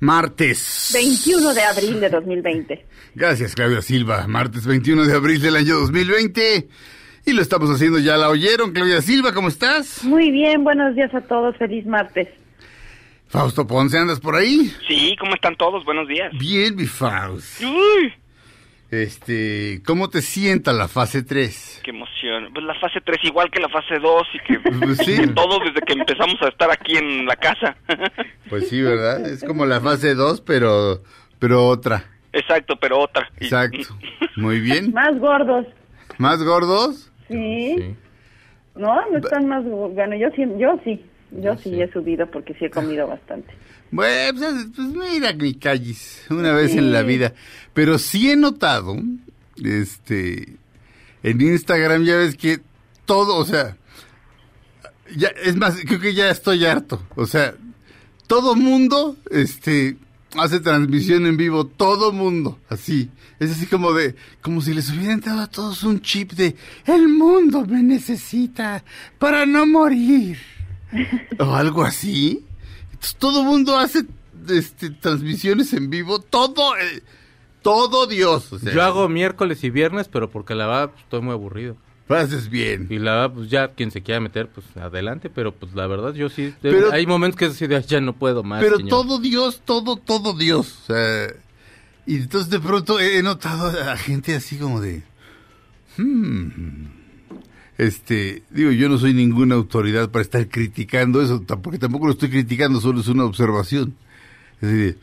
martes. 21 de abril de 2020. Gracias, Claudia Silva. Martes 21 de abril del año 2020. Y lo estamos haciendo, ya la oyeron. Claudia Silva, ¿cómo estás? Muy bien, buenos días a todos. Feliz martes. Fausto Ponce, ¿andas por ahí? Sí, ¿cómo están todos? Buenos días. Bien, mi Faust. Uy, Este, ¿cómo te sienta la fase 3? qué emoción. Pues la fase 3 igual que la fase 2 y que, Pues sí. que todos desde que empezamos a estar aquí en la casa. Pues sí, ¿verdad? Es como la fase 2, pero, pero otra. Exacto, pero otra. Exacto. Muy bien. Más gordos. ¿Más gordos? Sí. No, no están más gordos. Bueno, yo sí, yo sí. Yo sí, he subido porque sí he comido bastante. Bueno, pues, pues mira, mi calles, una vez en la vida. Pero sí he notado, este, en Instagram ya ves que todo, o sea, ya, es más, creo que ya estoy harto. O sea, todo mundo, este, hace transmisión en vivo, todo mundo, así. Es así como de, como si les hubieran dado a todos un chip de, el mundo me necesita para no morir. o algo así. Entonces, todo mundo hace este, transmisiones en vivo, todo, eh, todo Dios. O sea, Yo hago miércoles y viernes, pero porque la verdad pues, estoy muy aburrido. haces bien. Y la verdad, pues ya quien se quiera meter, pues adelante, pero pues la verdad yo sí. Pero- hay momentos que "Ay, ya no puedo más. Pero señor". todo Dios, todo, todo Dios. O sea, y entonces de pronto he notado a gente así como de... "Hmm". Este, digo, yo no soy ninguna autoridad para estar criticando eso, porque tampoco lo estoy criticando, solo es una observación. Es decir,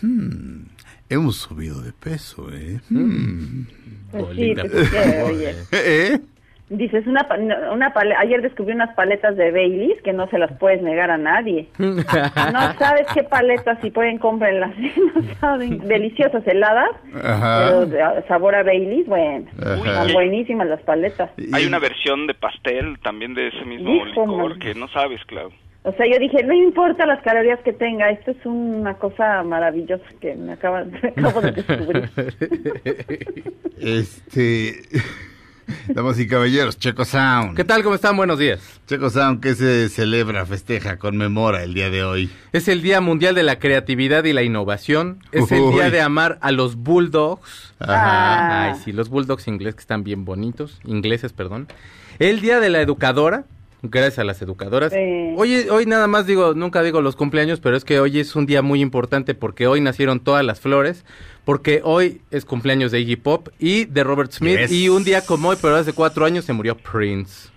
"Hmm, hemos subido de peso, ¿eh? Hmm". Pues sí, Bolita, por es que, favor, oye, eh. Dices una, pa- una pale- ayer descubrí unas paletas de Baileys que no se las puedes negar a nadie. No sabes qué paletas si pueden cómprenlas, no saben, deliciosas heladas, Ajá. pero sabor a Baileys, bueno, son buenísimas las paletas. Hay una versión de pastel también de ese mismo licor que no sabes, Clau. O sea, yo dije, no importa las calorías que tenga, esto es una cosa maravillosa que me, acaba, me acabo de descubrir. Este... Damas y caballeros, Checo Sound. ¿Qué tal? ¿Cómo están? Buenos días. Checo Sound, ¿qué se celebra, festeja, conmemora el día de hoy? Es el Día Mundial de la Creatividad y la Innovación. Es el día de amar a los bulldogs. Ajá. Ay, sí, los bulldogs ingleses que están bien bonitos. Ingleses, perdón. El Día de la Educadora. Gracias a las educadoras. Sí. Hoy, hoy nada más digo, nunca digo los cumpleaños, pero es que hoy es un día muy importante porque hoy nacieron todas las flores, porque hoy es cumpleaños de Iggy Pop y de Robert Smith, Yes. y un día como hoy, pero hace cuatro años se murió Prince.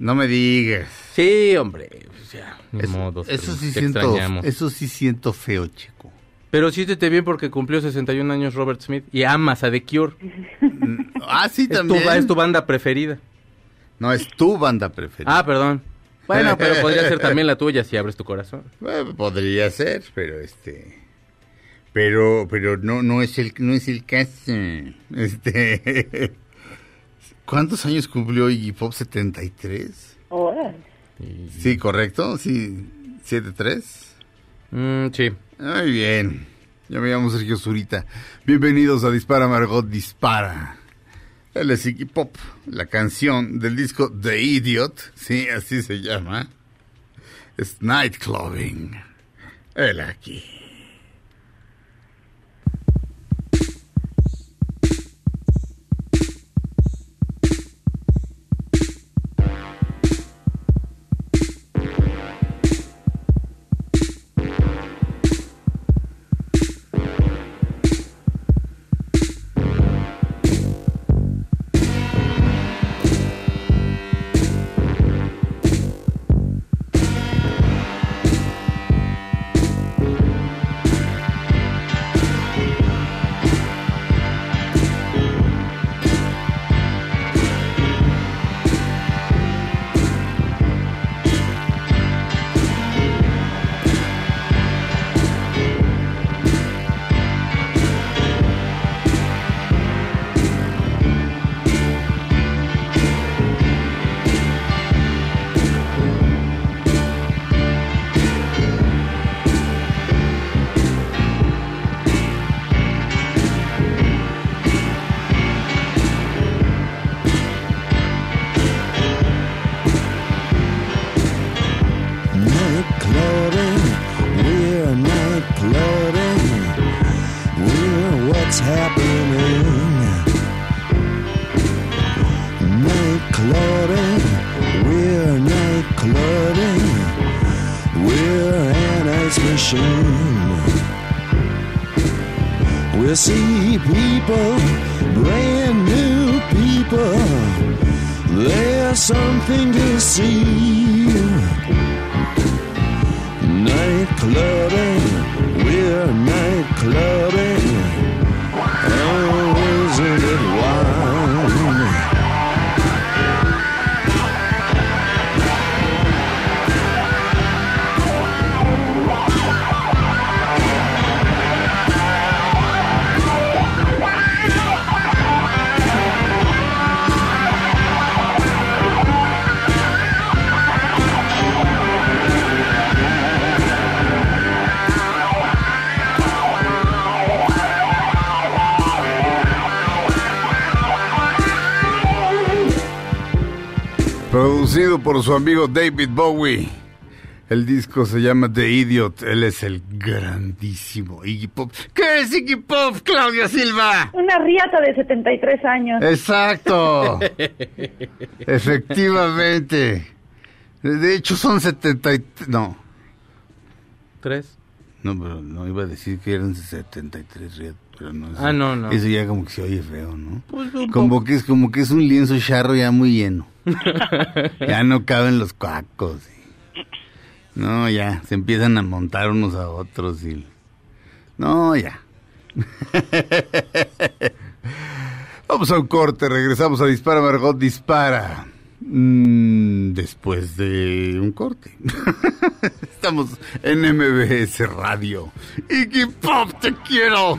No me digas. Sí, hombre, pues ya, ni Eso, modo, eso sí te siento, extrañamos. eso sí siento feo, chico. Pero siéntete bien porque cumplió 61 años Robert Smith y amas a The Cure. Ah, sí, Es tu, también. es tu banda preferida. No, es tu banda preferida. Ah, perdón. Bueno, pero podría ser también la tuya si abres tu corazón. Bueno, podría ser, pero este... Pero, pero no, no es el, no es el caso. Este... ¿Cuántos años cumplió Iggy Pop? ¿73? Órale. Sí, correcto, sí. ¿73? Mm, sí. Muy bien. Yo me llamo Sergio Zurita. Bienvenidos a Dispara Margot Dispara. Él es Iggy Pop, la canción del disco The Idiot, sí, así se llama. Es Nightclubbing. Él aquí. Por su amigo David Bowie. El disco se llama The Idiot. Él es el grandísimo Iggy Pop. ¿Qué es Iggy Pop, Claudia Silva? Una riata de 73 años. Exacto. Efectivamente. De hecho son 73. No. ¿Tres? No, pero no iba a decir que eran 73 riatas, pero no. eso- Ah, no, no. Eso ya como que se oye feo, ¿no? Pues Como que es como que es un lienzo charro ya muy lleno. ya no caben los cuacos. y- No, ya, se empiezan a montar unos a otros y... No, ya. Vamos a un corte, regresamos a Dispara Margot Dispara. Mm, después de un corte. Estamos en MBS Radio. Iggy Pop, te quiero.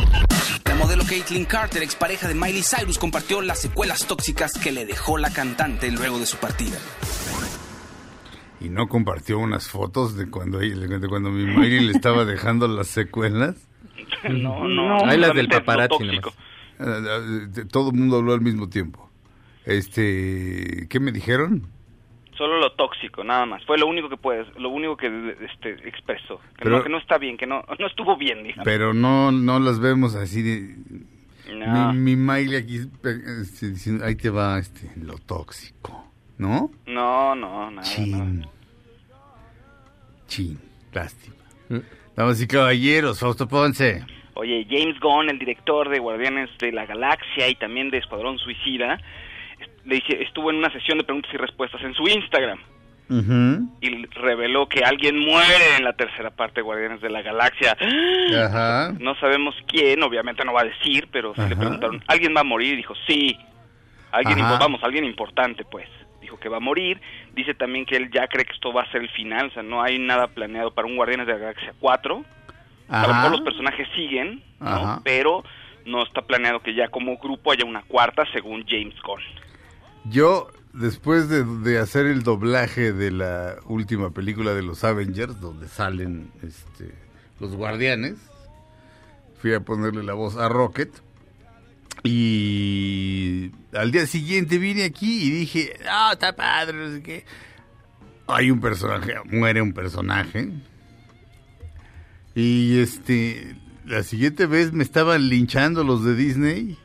Modelo Caitlyn Carter, expareja de Miley Cyrus, compartió las secuelas tóxicas que le dejó la cantante luego de su partida. Y no compartió unas fotos de cuando, de cuando mi Miley le estaba dejando las secuelas. No, no. Hay las del paparazzi. Eh, eh, Todo el mundo habló al mismo tiempo. Este, ¿qué me dijeron? Solo lo tóxico, nada más. Fue lo único que puedes, lo único que este, expresó. Que, Pero- no, que no está bien, que no, no estuvo bien, digamos. Pero no, no las vemos así de... No. Mi, mi Miley aquí este, diciendo, ahí te va este, lo tóxico, ¿no? No, no, nada. Chin. Chin, lástima. Mm. Damas y caballeros, Fausto Ponce. Oye, James Gunn, el director de Guardianes de la Galaxia y también de Escuadrón Suicida, le dice, estuvo en una sesión de preguntas y respuestas en su Instagram y reveló que alguien muere en la tercera parte de Guardianes de la Galaxia. Ajá. No sabemos quién, obviamente no va a decir, pero sí le Ajá. preguntaron, ¿alguien va a morir? Y dijo, sí. Alguien, Ajá. vamos, alguien importante, pues. Dijo que va a morir. Dice también que él ya cree que esto va a ser el final, o sea, no hay nada planeado para un Guardianes de la Galaxia 4. A lo mejor los personajes siguen, ¿no? Pero no está planeado que ya como grupo haya una cuarta, según James Gunn. Yo, después de, hacer el doblaje de la última película de los Avengers, donde salen este, los guardianes, fui a ponerle la voz a Rocket. Y al día siguiente vine aquí y dije, ah, está padre, no sé qué. Hay un personaje, muere un personaje. Y este, la siguiente vez me estaban linchando los de Disney.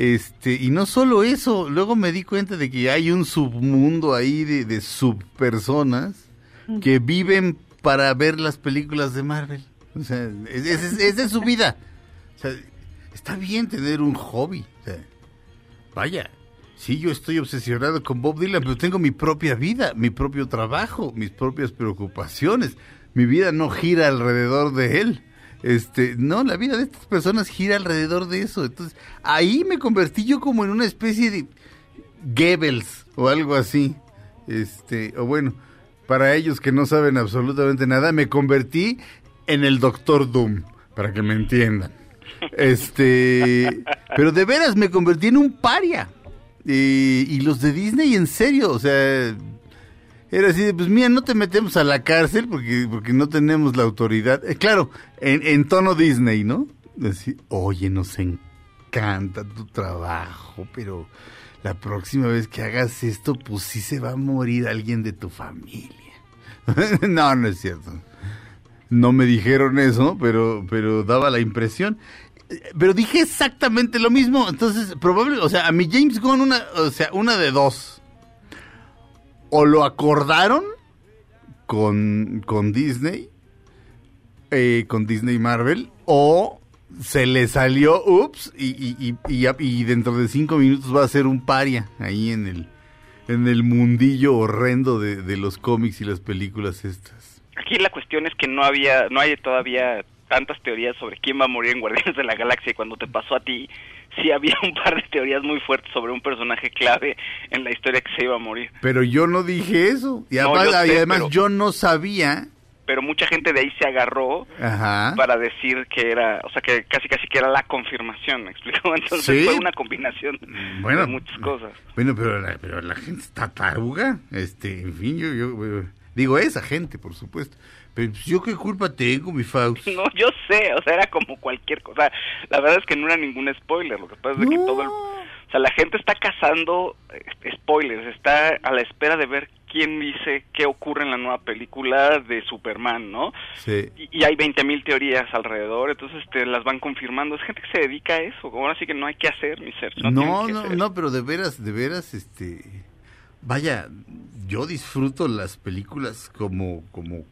Este, y no solo eso, luego me di cuenta de que hay un submundo ahí de, de subpersonas que viven para ver las películas de Marvel. O sea, es, es- es de su vida. O sea, está bien tener un hobby. O sea, vaya, sí, yo estoy obsesionado con Bob Dylan, pero tengo mi propia vida, mi propio trabajo, mis propias preocupaciones. Mi vida no gira alrededor de él. Este, no, la vida de estas personas gira alrededor de eso. Entonces, ahí me convertí yo como en una especie de Goebbels o algo así. Este, o bueno, para ellos que no saben absolutamente nada, me convertí en el Doctor Doom, para que me entiendan. Este, pero de veras me convertí en un paria. Y, y los de Disney, en serio, o sea, era así de, pues mira, no te metemos a la cárcel porque, porque no tenemos la autoridad. Eh, claro, en, en tono Disney, ¿no? Decir, oye, nos encanta tu trabajo, pero la próxima vez que hagas esto, pues sí se va a morir alguien de tu familia. no, no es cierto. No me dijeron eso, pero, pero daba la impresión. Eh, Pero dije exactamente lo mismo. Entonces, probable, o sea, a mi James Gunn, una, o sea, una de dos. O lo acordaron con, con Disney, eh, con Disney Marvel, o se le salió, ups, y, y, y, y, dentro de cinco minutos va a ser un paria ahí en el, en el mundillo horrendo de, de los cómics y las películas estas. Aquí la cuestión es que no había, no hay todavía tantas teorías sobre quién va a morir en Guardianes de la Galaxia y cuando te pasó a ti, sí había un par de teorías muy fuertes sobre un personaje clave en la historia que se iba a morir. Pero yo no dije eso. Y No, además, yo sé, y además pero- yo no sabía. Pero mucha gente de ahí se agarró Ajá. para decir que era, o sea, que casi casi que era la confirmación, ¿me explico? Entonces Sí. fue una combinación Bueno. de muchas cosas. Bueno, pero la, pero la gente está taruga. Este, en fin, yo, yo digo esa gente, por supuesto. Pero pues, yo qué culpa tengo, mi Faust. No, yo sé, o sea, era como cualquier cosa. La verdad es que no era ningún spoiler, lo que pasa es que todo el... O sea, la gente está cazando eh, spoilers, está a la espera de ver quién dice qué ocurre en la nueva película de Superman, ¿no? Sí. Y, y hay 20.000 teorías alrededor, entonces te las van confirmando. Es gente que se dedica a eso, ahora sí que no hay que hacer, mi ser. No, no, hacer. no, pero de veras, de veras, este, vaya, yo disfruto las películas como, como,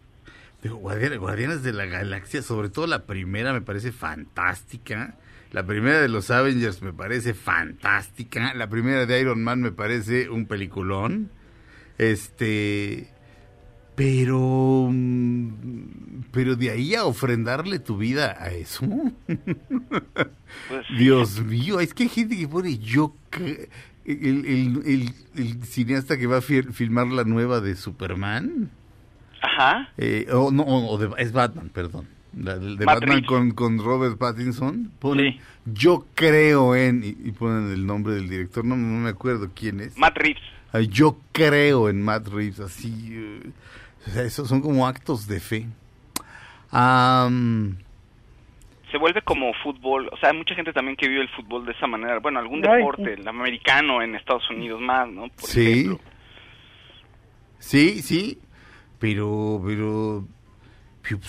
digo, Guardianes, Guardianes de la Galaxia, sobre todo la primera me parece fantástica, la primera de los Avengers me parece fantástica, la primera de Iron Man me parece un peliculón, este, pero, pero de ahí a ofrendarle tu vida a eso. Pues, Dios mío, es que hay gente que pone yo el, el, el- el cineasta que va a fir- filmar la nueva de Superman Ajá. eh, o no o de, es Batman, perdón. La de, Batman con, con Robert Pattinson. Ponen, Sí. yo creo en y, y ponen el nombre del director, no, no me acuerdo quién es. Matt Reeves. Ay, yo creo en Matt Reeves, así. eh, o sea, esos son como actos de fe. Am, se vuelve como fútbol, o sea, hay mucha gente también que vive el fútbol de esa manera, bueno, algún deporte, el americano en Estados Unidos más, ¿no? Por sí. ejemplo. Sí, sí, pero, pero, pues,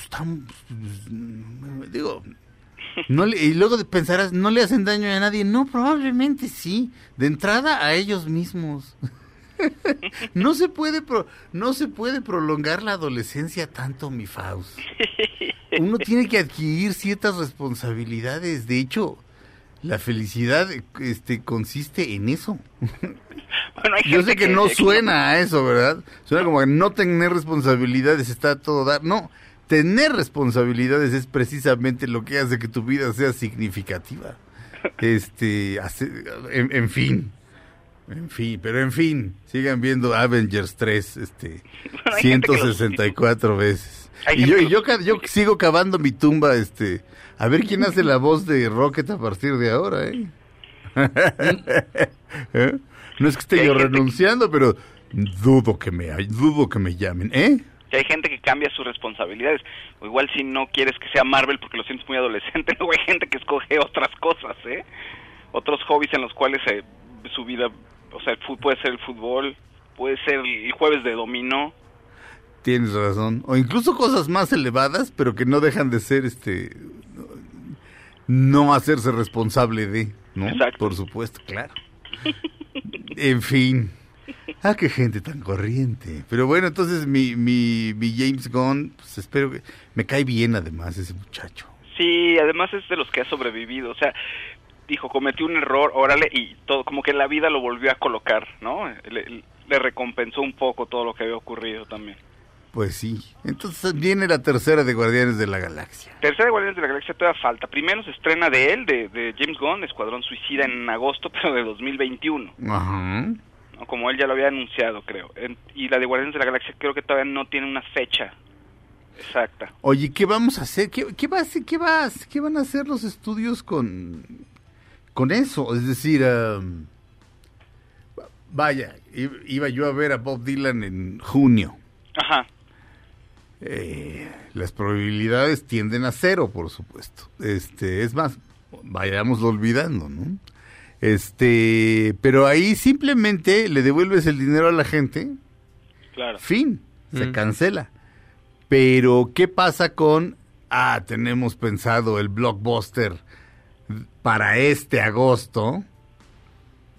pues, digo, no le- y luego pensarás, no le hacen daño a nadie, no, probablemente sí, de entrada a ellos mismos. no se puede, pro- no se puede prolongar la adolescencia tanto, mi Faust. Uno tiene que adquirir ciertas responsabilidades, de hecho, la felicidad, este, consiste en eso. Bueno, Yo sé que no que- suena a eso, ¿verdad? Suena como que no tener responsabilidades está a todo dar. No, tener responsabilidades es precisamente lo que hace que tu vida sea significativa. Este, hace- en, en fin. En fin, pero en fin, sigan viendo Avengers 3, este, Bueno, hay gente que los- 164 veces. Y yo, yo, yo sigo cavando mi tumba, este, a ver quién hace la voz de Rocket a partir de ahora, ¿eh? ¿Eh? No es que esté yo renunciando, pero dudo que me dudo que me llamen, ¿eh? que hay gente que cambia sus responsabilidades. O igual si no quieres que sea Marvel porque lo sientes muy adolescente, luego hay gente que escoge otras cosas, ¿eh? Otros hobbies en los cuales eh, su vida, o sea, puede ser el fútbol, puede ser el jueves de dominó. Tienes razón. O incluso cosas más elevadas, pero que no dejan de ser este no hacerse responsable de, ¿no? Exacto. Por supuesto, claro. En fin. Ah, qué gente tan corriente. Pero bueno, entonces mi, mi, mi James Gunn, pues espero que... Me cae bien además ese muchacho. Sí, además es de los que ha sobrevivido, o sea, dijo, cometí un error, órale, y todo, como que la vida lo volvió a colocar, ¿no? Le, le recompensó un poco todo lo que había ocurrido también. Pues sí. Entonces viene la tercera de Guardianes de la Galaxia. Tercera de Guardianes de la Galaxia todavía falta. Primero se estrena de él, de, de James Gunn, Escuadrón Suicida, en agosto, pero de 2021. Ajá. ¿no? Como él ya lo había anunciado, creo. En- y la de Guardianes de la Galaxia creo que todavía no tiene una fecha. Exacta. Oye, ¿qué vamos a hacer? ¿Qué, qué, va a hacer- qué, va a- qué van a hacer los estudios con, con eso? Es decir, vaya, iba yo a ver a Bob Dylan en junio. Ajá. Eh, las probabilidades tienden a cero, por supuesto. Este, es más, vayámoslo olvidando, ¿no? Este, pero ahí simplemente le devuelves el dinero a la gente, Claro. fin, se Mm. cancela. Pero, ¿qué pasa con, ah, tenemos pensado el blockbuster para este agosto?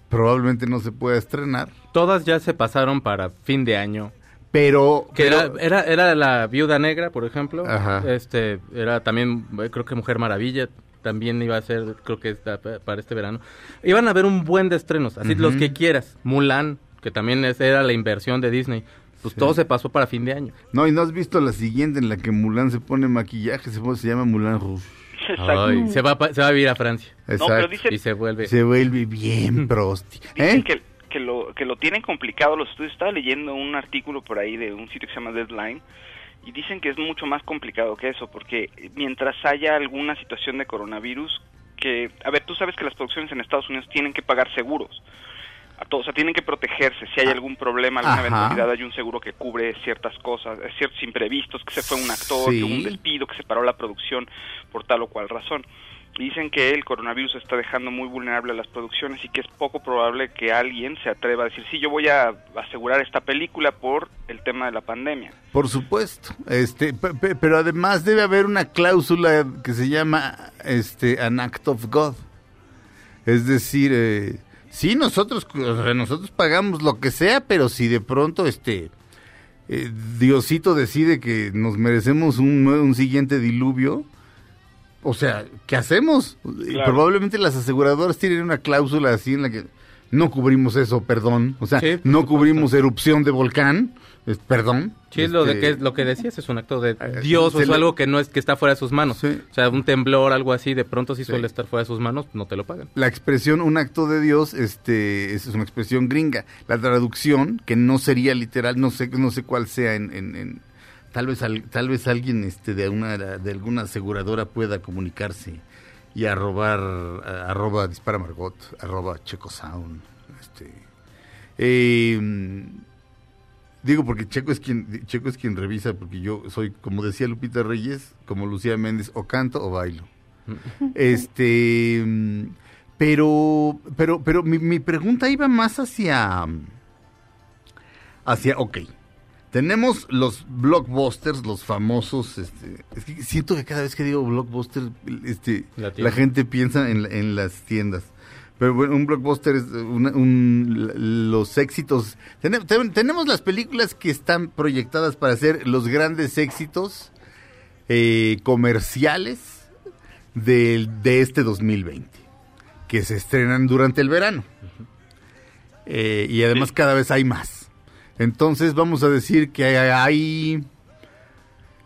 Probablemente no se pueda estrenar, Todas ya se pasaron para fin de año. Pero... Que pero- era, era, era la Viuda Negra, por ejemplo. Ajá. Este, era también, eh, creo que Mujer Maravilla también iba a ser, creo que está pa- para este verano. Iban a haber un buen de estrenos, así los que quieras. Mulan, que también es- era la inversión de Disney. Pues todo se pasó para fin de año. No, y no has visto la siguiente en la que Mulan se pone maquillaje, se, se llama Mulan Rouge. Exacto. Ay, se, va, se va a vivir a Francia. No, pero dice, Y se vuelve. Se vuelve bien prosti. dicen ¿Eh? que, que, lo, que lo tienen complicado los estudios. Estaba leyendo un artículo por ahí de un sitio que se llama Deadline y dicen que es mucho más complicado que eso porque mientras haya alguna situación de coronavirus, que, a ver, tú sabes que las producciones en Estados Unidos tienen que pagar seguros. A todos, o sea, tienen que protegerse. Si hay algún problema, alguna Ajá. eventualidad, hay un seguro que cubre ciertas cosas, eh, ciertos imprevistos, que se fue un actor, Sí. que hubo un despido, que se paró la producción por tal o cual razón. Dicen que el coronavirus está dejando muy vulnerable a las producciones y que es poco probable que alguien se atreva a decir, sí, yo voy a asegurar esta película por el tema de la pandemia. Por supuesto. Este, pe- pe- pero además debe haber una cláusula que se llama este an act of God. Es decir, eh, sí nosotros nosotros pagamos lo que sea, pero si de pronto este eh, Diosito decide que nos merecemos un, un siguiente diluvio, o sea, ¿qué hacemos? Claro. Probablemente las aseguradoras tienen una cláusula así en la que no cubrimos eso, perdón. O sea, Sí, no cubrimos erupción de volcán, es- perdón. Sí, es lo, de Este, que, lo que decías, es un acto de Eh, Dios o algo que no es que está fuera de sus manos. Sí. O sea, un temblor, algo así, de pronto si Sí. suele estar fuera de sus manos, no te lo pagan. La expresión un acto de Dios, este, es una expresión gringa. La traducción, que no sería literal, no sé, no sé cuál sea en, en- en- tal vez al- tal vez alguien este de una de alguna aseguradora pueda comunicarse y arrobar arroba dispara Margot, arroba Checo Sound, este, eh, digo porque Checo es quien Checo es quien revisa porque yo soy como decía Lupita Reyes, como Lucía Méndez o canto o bailo. Este, mm, pero, pero, pero mi, mi pregunta iba más hacia, hacia, ok, tenemos los blockbusters, los famosos, este, es que siento que cada vez que digo blockbuster, este, La gente piensa en, en las tiendas. Pero bueno, un blockbuster es una- un- los éxitos. Tene- ten- tenemos las películas que están proyectadas para ser los grandes éxitos eh, comerciales del- de este 2020, que se estrenan durante el verano. Eh, y además cada vez hay más. Entonces vamos a decir que hay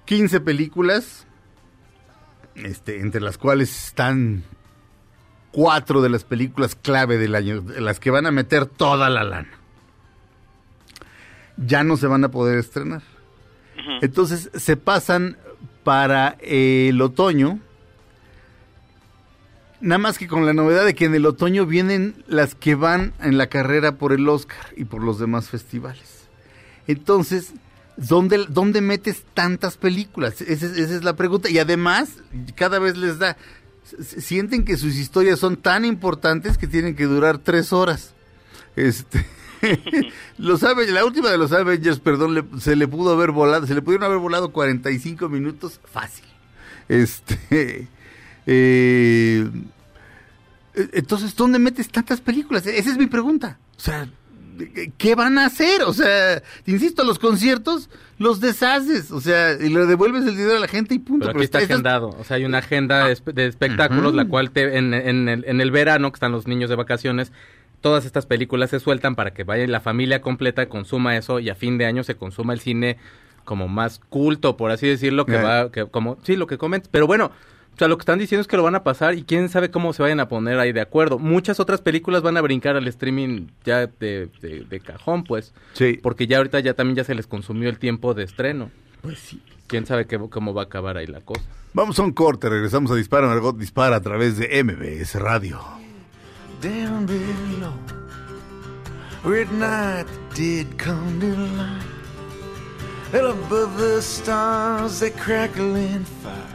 15 películas, este, entre las cuales están cuatro de las películas clave del año, de las que van a meter toda la lana. Ya no se van a poder estrenar. Entonces se pasan para el otoño. Nada más que con la novedad de que en el otoño vienen las que van en la carrera por el Oscar y por los demás festivales. Entonces, ¿dónde, dónde metes tantas películas? Esa, es- la pregunta. Y además, cada vez les da... Sienten que sus historias son tan importantes que tienen que durar tres horas. Este... los Avengers, la última de los Avengers, perdón, se le pudo haber volado, se le pudieron haber volado 45 minutos fácil. Este, eh, entonces, ¿dónde metes tantas películas? Esa es mi pregunta. O sea, ¿qué van a hacer? O sea, te insisto, los conciertos los deshaces, o sea, y le devuelves el dinero a la gente y punto. Pero aquí está agendado. O sea, hay una agenda de espe- de espectáculos, la cual te, en, en el, en el verano, que están los niños de vacaciones, todas estas películas se sueltan para que vaya la familia completa, consuma eso y a fin de año se consuma el cine como más culto, por así decirlo, que Ya. va, que como, sí, lo que comentas. Pero bueno, o sea, lo que están diciendo es que lo van a pasar y quién sabe cómo se vayan a poner ahí de acuerdo. Muchas otras películas van a brincar al streaming ya de, de- de cajón, pues. Sí. Porque ya ahorita ya también ya se les consumió el tiempo de estreno. Pues sí. ¿Quién sabe qué- cómo va a acabar ahí la cosa? Vamos a un corte, regresamos a Dispara, Margot Dispara a través de MBS Radio. down below, where at night the dead come to light, and above the stars they crackle in fire.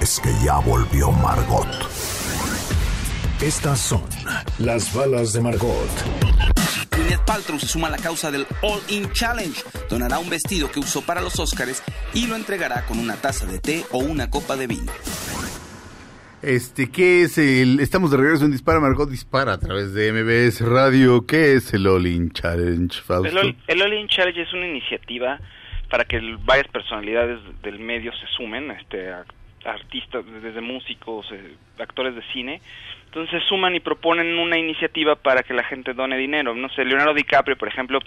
es que ya volvió Margot. Estas son las balas de Margot. Gwyneth Paltrow se suma a la causa del All In Challenge. Donará un vestido que usó para los Oscars y lo entregará con una taza de té o una copa de vino. Este, ¿qué es el...? Estamos de regreso en Dispara, Margot Dispara a través de MBS Radio. ¿Qué es el All-In Challenge, Fausto? El, All- el All In Challenge es una iniciativa para que el- varias personalidades del medio se sumen, este, a- artistas, desde músicos, eh, actores de cine. Entonces se suman y proponen una iniciativa para que la gente done dinero. No sé, Leonardo DiCaprio, por ejemplo,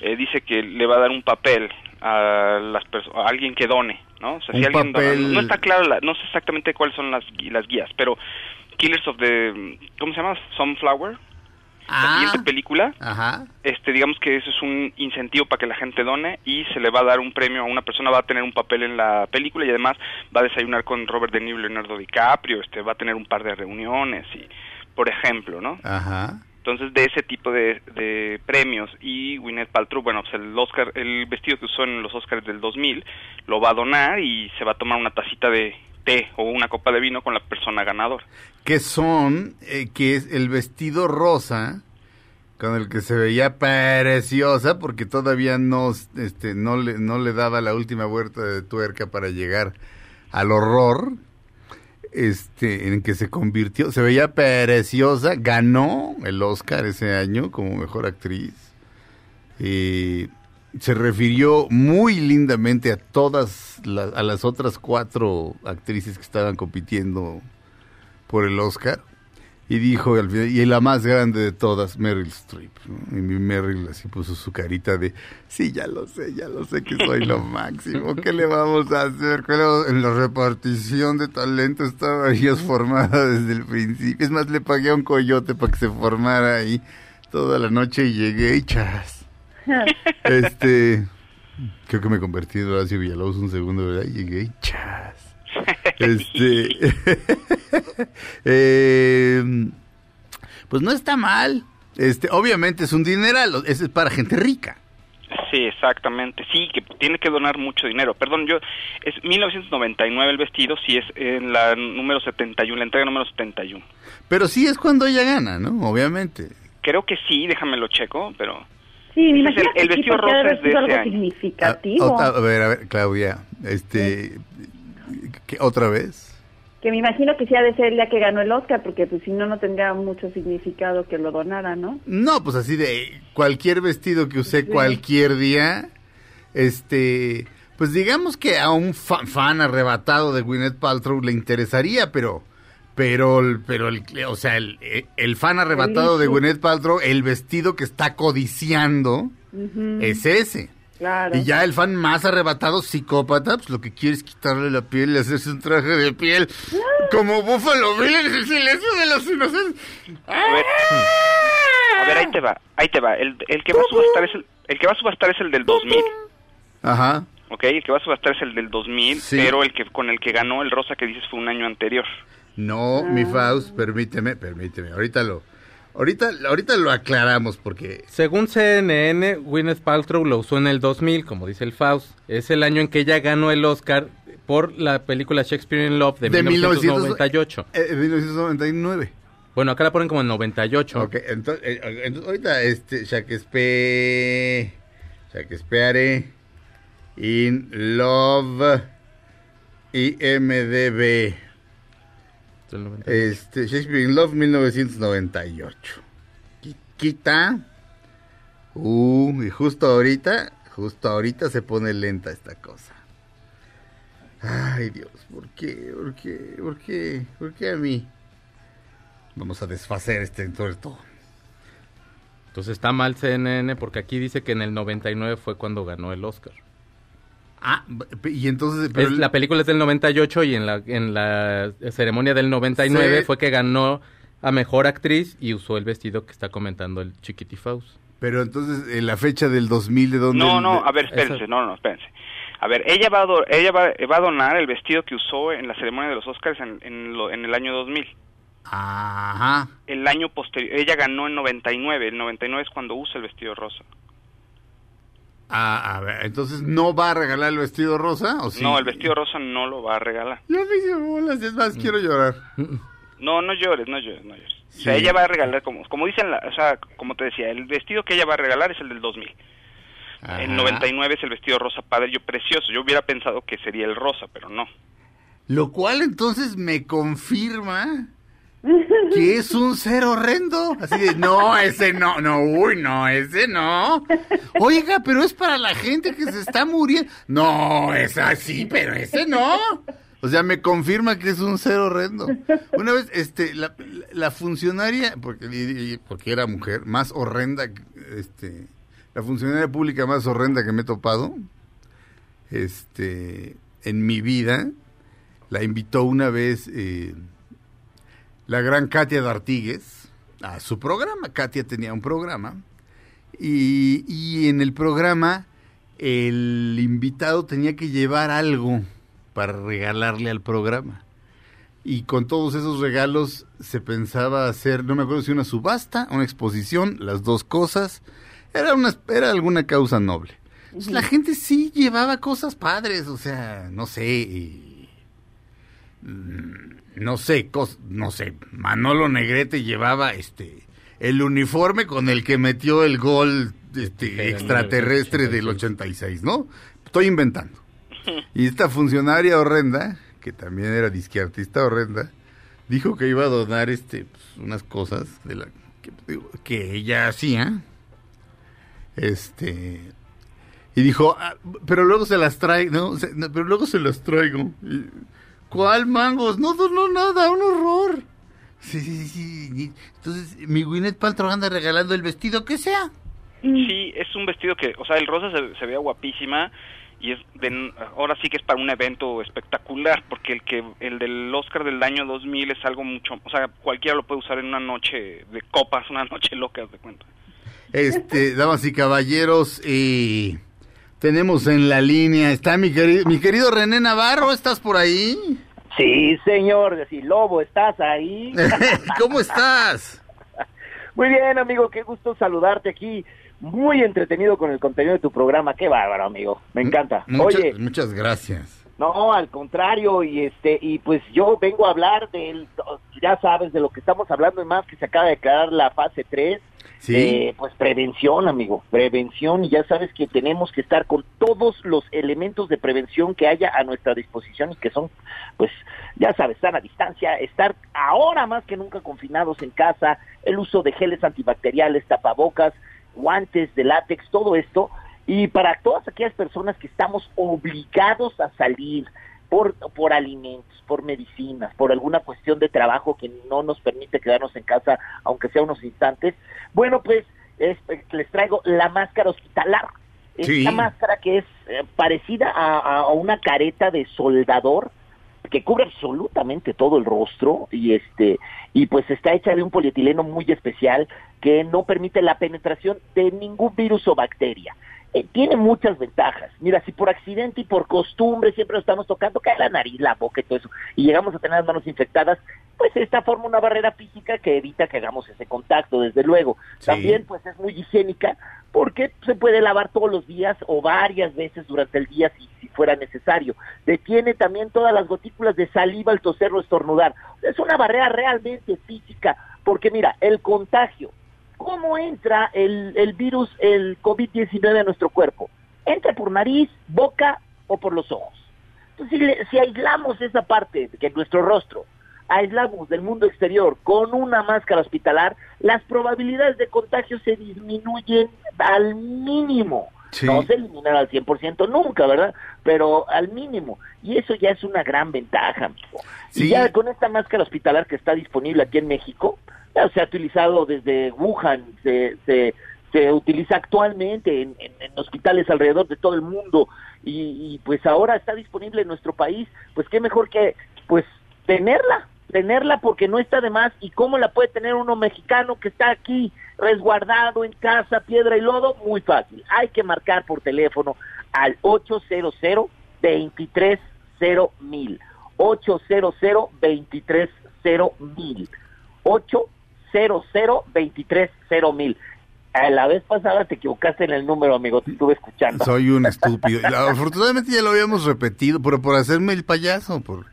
eh, dice que le va a dar un papel a las a alguien que done, ¿no? O sea, Un si alguien dona- papel- no está claro, la- no sé exactamente cuáles son las, las guías, pero Killers of the, ¿cómo se llama? Sunflower. La Ah. siguiente película Ajá. este digamos que eso es un incentivo para que la gente done y se le va a dar un premio a una persona va a tener un papel en la película y además va a desayunar con Robert De Niro y Leonardo DiCaprio este va a tener un par de reuniones y por ejemplo no Ajá. entonces de ese tipo de, de premios y Gwyneth Paltrow bueno pues el Oscar el vestido que usó en los Oscars del 2000 lo va a donar y se va a tomar una tacita de té o una copa de vino con la persona ganadora. Que son, eh, que es el vestido rosa con el que se veía preciosa porque todavía no, este, no, le, no le daba la última vuelta de tuerca para llegar al horror este, en que se convirtió, se veía preciosa, ganó el Oscar ese año como mejor actriz. Y se refirió muy lindamente a todas las, a las otras cuatro actrices que estaban compitiendo por el Oscar y dijo al final, y la más grande de todas, Meryl Streep. ¿no? Y mi Meryl así puso su carita de, sí, ya lo sé, ya lo sé que soy lo máximo, ¿qué le vamos a hacer? ¿Qué le vamos- En la repartición de talento estaba ella formada desde el principio. Es más, le pagué a un coyote para que se formara ahí toda la noche y llegué y chas. Este, creo que me convertí en Horacio Villalobos un segundo, ¿verdad? Y llegué y chas. Este, eh, pues no está mal. Este, obviamente es un dineral, ese es para gente rica. Sí, exactamente. Sí, que tiene que donar mucho dinero. Perdón, yo es 1999 el vestido, sí es en la número 71, la entrega número 71. Pero sí es cuando ella gana, ¿no? Obviamente. Creo que sí, déjame lo checo, pero Sí, me el- imagino que el sí, vestido de rosa es algo año. significativo. Ah, otra- a ver, a ver, Claudia, este, ¿qué- ¿otra vez? Que me imagino que sí ha de ser el día que ganó el Oscar, porque pues si no, no tendría mucho significado que lo donara, ¿no? No, pues así de cualquier vestido que usé cualquier día, este, pues digamos que a un fa- fan arrebatado de Gwyneth Paltrow le interesaría, pero, pero, el- pero, el, o sea, el, el fan arrebatado de Gwyneth Paltrow, el vestido que está codiciando es ese. Claro. Y ya el fan más arrebatado, psicópata, pues lo que quiere es quitarle la piel y hacerse un traje de piel. Como Buffalo Bill en el silencio de los inocentes. a ver, a ver, ahí te va, ahí te va. El, el que va a subastar es el, el que va a subastar es el del 2000. Ajá. Ok, el que va a subastar es el del 2000, Sí. pero el que con el que ganó el rosa que dices fue un año anterior. No, mi Faust, permíteme, permíteme. Ahorita lo, ahorita, ahorita lo aclaramos porque Según CNN, Gwyneth Paltrow lo usó en el 2000, como dice el Faust. Es el año en que ella ganó el Oscar por la película Shakespeare in Love de, De 1998. eh, 1999. Bueno, acá la ponen como en 98. Ok, entonces, eh, entonces ahorita este Shakespeare, Shakespeare in Love IMDb. Del 98. Este, Shakespeare in Love 1998. Qui- Quita. Uh, y justo ahorita, justo ahorita se pone lenta esta cosa. Ay, Dios, ¿por qué? ¿Por qué? ¿Por qué? ¿Por qué a mí? Vamos a desfacer este entuerto. Entonces está mal CNN porque aquí dice que en el 99 fue cuando ganó el Oscar. Ah, y entonces... pero Es- el- la película es del 98 y en la, en la ceremonia del 99 Sí. fue que ganó a Mejor Actriz y usó el vestido que está comentando el Chiquitifaus. Pero entonces, en la fecha del 2000, ¿de dónde? No, no, a ver, espérense, no, no, espérense. A ver, ella va a, do- ella va, va a donar el vestido que usó en la ceremonia de los Oscars en, en, lo- en el año 2000. Ajá. El año posterior, ella ganó en 99, el 99 es cuando usa el vestido rosa. Ah, a ver, entonces, ¿no va a regalar el vestido rosa? ¿o sí? No, el vestido rosa no lo va a regalar. Ya me hice bolas, es más, quiero llorar. No, no llores, no llores, no llores. O Sí. sea, ella va a regalar, como, como dicen, la- o sea, como te decía, el vestido que ella va a regalar es el del 2000. Ajá. El 99 es el vestido rosa padre, yo precioso. Yo hubiera pensado que sería el rosa, pero no. Lo cual entonces me confirma que es un ser horrendo. Así de, no, ese no, no, uy, no, ese no. Oiga, pero es para la gente que se está muriendo. No, es así, pero ese no. O sea, me confirma que es un ser horrendo. Una vez, este, la, la funcionaria, porque, porque era mujer, más horrenda, este, la funcionaria pública más horrenda que me he topado, este, en mi vida, la invitó una vez eh, la gran Katia D'Artigues a su programa. Katia tenía un programa y, y en el programa el invitado tenía que llevar algo para regalarle al programa. Y con todos esos regalos se pensaba hacer, no me acuerdo si una subasta, una exposición, las dos cosas. Era, una, era alguna causa noble. La gente sí llevaba cosas padres, o sea, no sé, y- mm, no sé, cos- no sé, Manolo Negrete llevaba este el uniforme con el que metió el gol este, extraterrestre del 86, ¿no? Estoy inventando. Y esta funcionaria horrenda, que también era disqueartista horrenda, dijo que iba a donar este pues, unas cosas de la que, ella hacía. Este y dijo, "Ah, pero luego se las traigo, no, Se- no, pero luego se las traigo. Y, ¿Cuál mangos? No donó nada, un horror. Sí, sí, sí. Entonces, mi Gwyneth Paltrow anda regalando el vestido que sea. Sí, es un vestido que, o sea, el rosa se, se veía guapísima y es de, ahora sí que es para un evento espectacular, porque el que el del Oscar del año 2000 es algo mucho, o sea, cualquiera lo puede usar en una noche de copas, una noche loca, de cuenta. Este, damas y caballeros, eh, tenemos en la línea, está mi querido, mi querido René Navarro, ¿estás por ahí? Sí, señor, si Lobo, ¿estás ahí? ¿Cómo estás? Muy bien, amigo, qué gusto saludarte aquí. Muy entretenido con el contenido de tu programa. Qué bárbaro, amigo. Me encanta. Muchas, Oye, muchas gracias. no, al contrario, y este y pues yo vengo a hablar del ya sabes de lo que estamos hablando y más que se acaba de declarar la fase 3. Sí. Eh, pues prevención, amigo, prevención y ya sabes que tenemos que estar con todos los elementos de prevención que haya a nuestra disposición y que son, pues, ya sabes, estar a distancia, estar ahora más que nunca confinados en casa, el uso de geles antibacteriales, tapabocas, guantes de látex, todo esto, y para todas aquellas personas que estamos obligados a salir por, por alimentos, por medicinas, por alguna cuestión de trabajo que no nos permite quedarnos en casa, aunque sea unos instantes, bueno, pues es- les traigo la máscara hospitalar. Esta Sí. máscara que es eh, parecida a, a- a una careta de soldador, que cubre absolutamente todo el rostro y este y pues está hecha de un polietileno muy especial que no permite la penetración de ningún virus o bacteria. Eh, tiene muchas ventajas. Mira, si por accidente y por costumbre siempre nos estamos tocando cae la nariz, la boca y todo eso, y llegamos a tener las manos infectadas, pues esta forma una barrera física que evita que hagamos ese contacto, desde luego. Sí. También pues es muy higiénica porque se puede lavar todos los días o varias veces durante el día si, si fuera necesario. Detiene también todas las gotículas de saliva al toser o estornudar. Es una barrera realmente física porque mira, el contagio, ¿cómo entra el, el virus, el COVID-19 a nuestro cuerpo? Entra por nariz, boca o por los ojos. Entonces, si, le- si aislamos esa parte que es nuestro rostro, aislamos del mundo exterior con una máscara hospitalar, las probabilidades de contagio se disminuyen al mínimo. Sí. No se eliminará al 100% nunca, ¿verdad? Pero al mínimo. Y eso ya es una gran ventaja. amigo. Sí. Y ya con esta máscara hospitalar que está disponible aquí en México, se ha utilizado desde Wuhan, se, se, se utiliza actualmente en, en- hospitales alrededor de todo el mundo y, pues ahora está disponible en nuestro país, pues qué mejor que pues tenerla, tenerla porque no está de más y cómo la puede tener uno mexicano que está aquí resguardado en casa, piedra y lodo, muy fácil. Hay que marcar por teléfono al 800 230 mil 800 230 mil 800 230 mil A la vez pasada te equivocaste en el número, amigo, te estuve escuchando. Soy un estúpido. Afortunadamente ya lo habíamos repetido, pero por hacerme el payaso, por,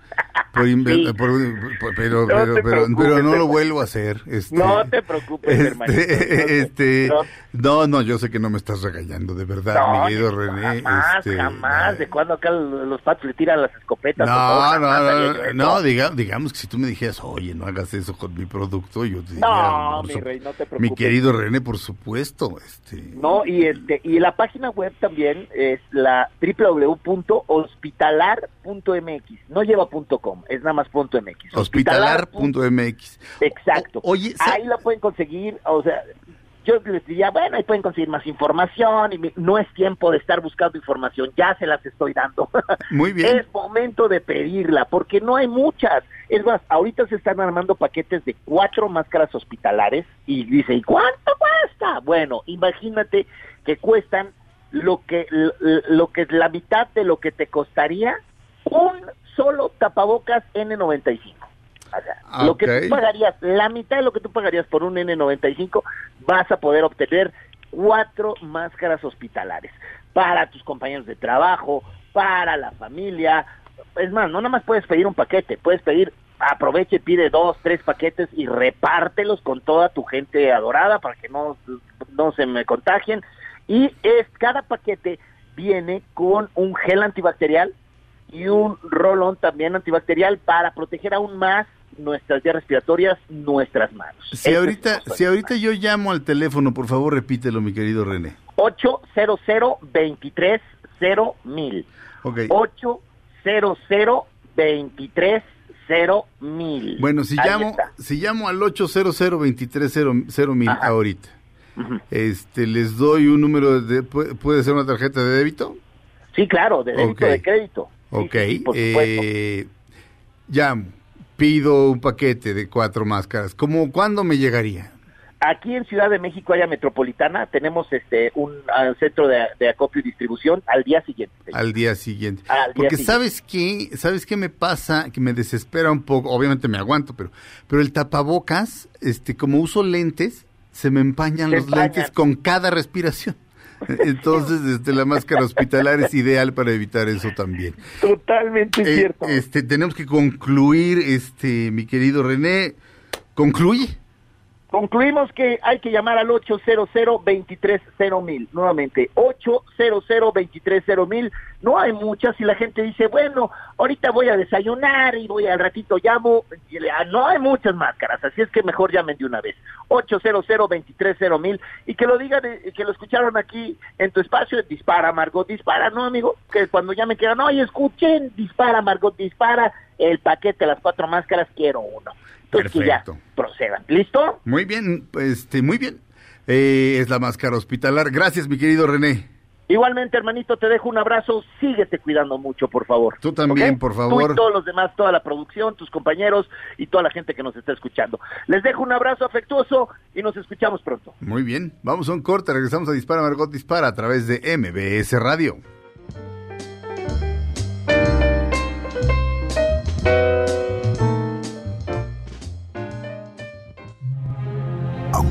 por, inven- Sí. por- por- pero, No pero, pero, pero no lo vuelvo a hacer. Este, No te preocupes, hermanito. este, este, No, no, yo sé que no me estás regañando, de verdad, No, mi querido René. Jamás, este, jamás. ¿De cuándo acá los patos le tiran las escopetas? No, favor, no, no, no, diga- digamos que si tú me dijeras, oye, no hagas eso con mi producto, yo te diría, No, mi rey, no te mi preocupes. querido René, por supuesto, este, No, y este y la página web también es la www.hospitalar.mx. No lleva punto .com, es nada más punto .mx. hospitalar.mx. Exacto. O- oye, ahí la pueden conseguir, o sea, yo les diría, bueno, ahí pueden conseguir más información y no es tiempo de estar buscando información, ya se las estoy dando. Muy bien. Es momento de pedirla, porque no hay muchas. Es más, ahorita se están armando paquetes de cuatro máscaras hospitalares y dice, ¿y cuánto cuesta? Bueno, imagínate que cuestan lo que, lo, que es la mitad de lo que te costaría un solo tapabocas N95. O sea, lo que tú pagarías, la mitad de lo que tú pagarías por un N95, vas a poder obtener cuatro máscaras hospitalares para tus compañeros de trabajo, para la familia. Es más, no nada más puedes pedir un paquete, puedes pedir, aproveche, pide dos, tres paquetes y repártelos con toda tu gente adorada para que no, no se me contagien. Y es cada paquete viene con un gel antibacterial y un rolón también antibacterial para proteger aún más nuestras vías respiratorias, nuestras manos. Si Eso ahorita, si ahorita yo llamo al teléfono, por favor, repítelo, mi querido René. 800 23 mil. Ok. 800 23 mil. Bueno, si Ahí llamo, está. si llamo al 800 23 mil Ajá. ahorita, Ujú. este, les doy un número de, ¿puede, ser una tarjeta de débito? Sí, claro, de débito, Ok. de crédito. Ok, sí, sí, por eh, llamo, pido un paquete de cuatro máscaras. ¿Cómo, cuándo me llegaría? Aquí en Ciudad de México, área metropolitana, tenemos este un centro de, de acopio y distribución al día siguiente. Al día siguiente. Al día Porque siguiente. sabes qué, sabes qué me pasa, que me desespera un poco. Obviamente me aguanto, pero, pero el tapabocas, este, como uso lentes, se me empañan Se los empañan. lentes con cada respiración. Entonces, este, la máscara hospitalar es ideal para evitar eso también. Totalmente Eh, cierto. este, tenemos que concluir, este, mi querido René. Concluye. Concluimos que hay que llamar al 800 mil. Nuevamente 800 mil. No hay muchas y la gente dice bueno ahorita voy a desayunar y voy al ratito llamo y ah, no hay muchas máscaras así es que mejor llamen de una vez. 800 mil. Y que lo digan eh, que lo escucharon aquí en tu espacio dispara Margot dispara no amigo que cuando llamen que digan oye escuchen dispara Margot dispara el paquete las cuatro máscaras quiero uno que ya Perfecto. procedan listo Muy bien, este, muy bien. Eh, es la máscara hospitalar. Gracias, mi querido René. Igualmente, hermanito, te dejo un abrazo. Síguete cuidando mucho, por favor. Tú también, por Tú favor. y todos los demás, toda la producción, tus compañeros y toda la gente que nos está escuchando. Les dejo un abrazo afectuoso y nos escuchamos pronto. Muy bien. Vamos a un corte. Regresamos a Dispara Margot Dispara a través de MBS Radio.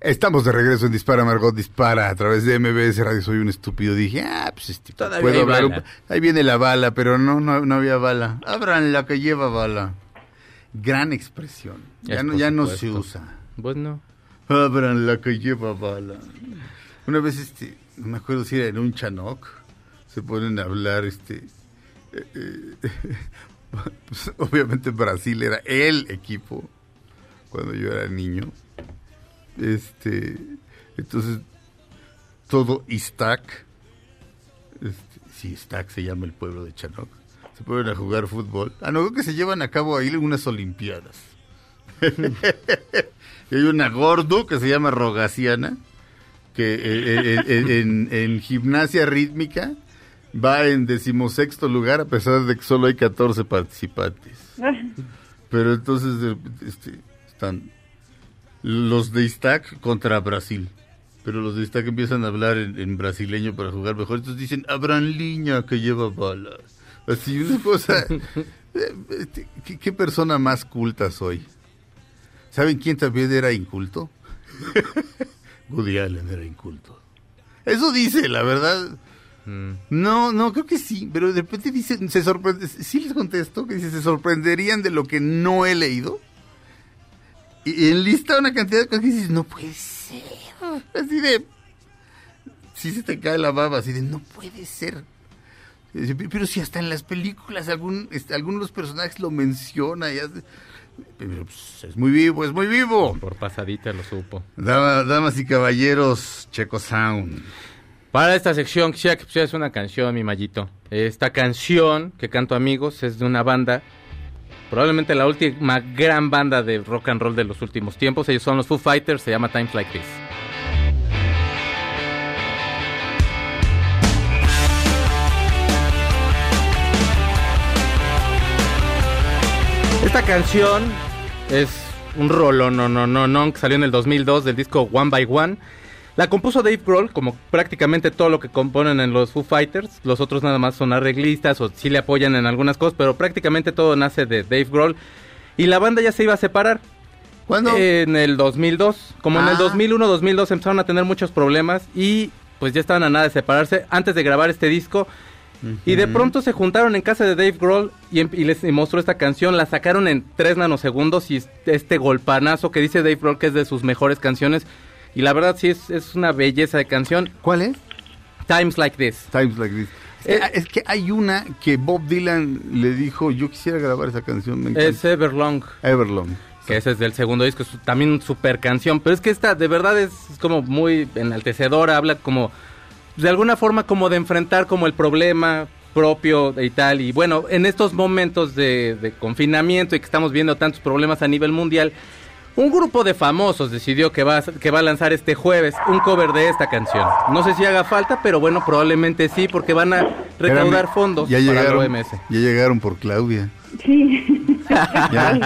Estamos de regreso en Dispara Margot Dispara a través de MBS Radio. Soy un estúpido. Dije, ah, pues este, Todavía puedo hablar. un Ahí viene la bala, pero no, no, no había bala. Abran la que lleva bala. gran expresión. Ya no, ya no se usa. Pues no. Abran la que lleva bala. Una vez, este, no me acuerdo si era en un Chanoc, se ponen a hablar, este, eh, eh, pues, obviamente Brasil era el equipo cuando yo era niño. Este, entonces, todo Iztac, este, sí, Iztac se llama el pueblo de Chanoc, se ponen a jugar fútbol. Ah, no, creo que se llevan a cabo ahí unas olimpiadas. y hay una gordo que se llama Rogaciana, que eh, eh, eh, en, en gimnasia rítmica va en decimosexto lugar a pesar de que solo hay 14 participantes. Pero entonces este, están los de Iztac contra Brasil. Pero los de Iztac empiezan a hablar en, en brasileño para jugar mejor. Entonces dicen, abran línea que lleva balas. Así una cosa... eh, este, ¿Qué, qué persona más culta soy? ¿Saben quién también era inculto? Woody Allen era inculto. Eso dice, la verdad. Mm. No, no, creo que sí, pero de repente dice, se sorprende, sí les contesto, que dice, se sorprenderían de lo que no he leído. Y, y enlista una cantidad de cosas que dices, no puede ser. Así de, sí se te cae la baba, así de, no puede ser. Pero si hasta en las películas algún, este, alguno de los personajes lo menciona, y hace- pero, pues, es muy vivo, es muy vivo. Por pasadita lo supo. Dama- damas y caballeros, Checo Sound. Para esta sección quisiera que pusieras una canción, mi mallito. Esta canción que canto amigos es de una banda, probablemente la última gran banda de rock and roll de los últimos tiempos. Ellos son los Foo Fighters, se llama Times Like This. Esta canción es un rolo, no, no, no, no, que salió en el 2002 del disco One by One. La compuso Dave Grohl, como prácticamente todo lo que componen en los Foo Fighters. Los otros nada más son arreglistas o sí le apoyan en algunas cosas, pero prácticamente todo nace de Dave Grohl. Y la banda ya se iba a separar. ¿Cuándo? En el 2002. Como en el Ah. 2001-2002 empezaron a tener muchos problemas y pues ya estaban a nada de separarse antes de grabar este disco. Y de pronto se juntaron en casa de Dave Grohl y, em- y les y mostró esta canción. La sacaron en 3 nanosegundos y es- este golpanazo que dice Dave Grohl que es de sus mejores canciones. Y la verdad sí es, es una belleza de canción. ¿Cuál es? Times Like This. Times Like This. Es que, es que hay una que Bob Dylan le dijo, yo quisiera grabar esa canción. Me. Es Everlong. Everlong. Que ese es del segundo disco, es también super canción. Pero es que esta de verdad es, es como muy enaltecedora, habla como de alguna forma como de enfrentar como el problema propio y tal. Y bueno, en estos momentos de, de confinamiento y que estamos viendo tantos problemas a nivel mundial, un grupo de famosos decidió que va, a, que va a lanzar este jueves un cover de esta canción. No sé si haga falta, pero bueno, probablemente sí, porque van a recaudar Espérame, fondos ya para llegaron, la OMS. Ya llegaron por Claudia. Sí. Ya,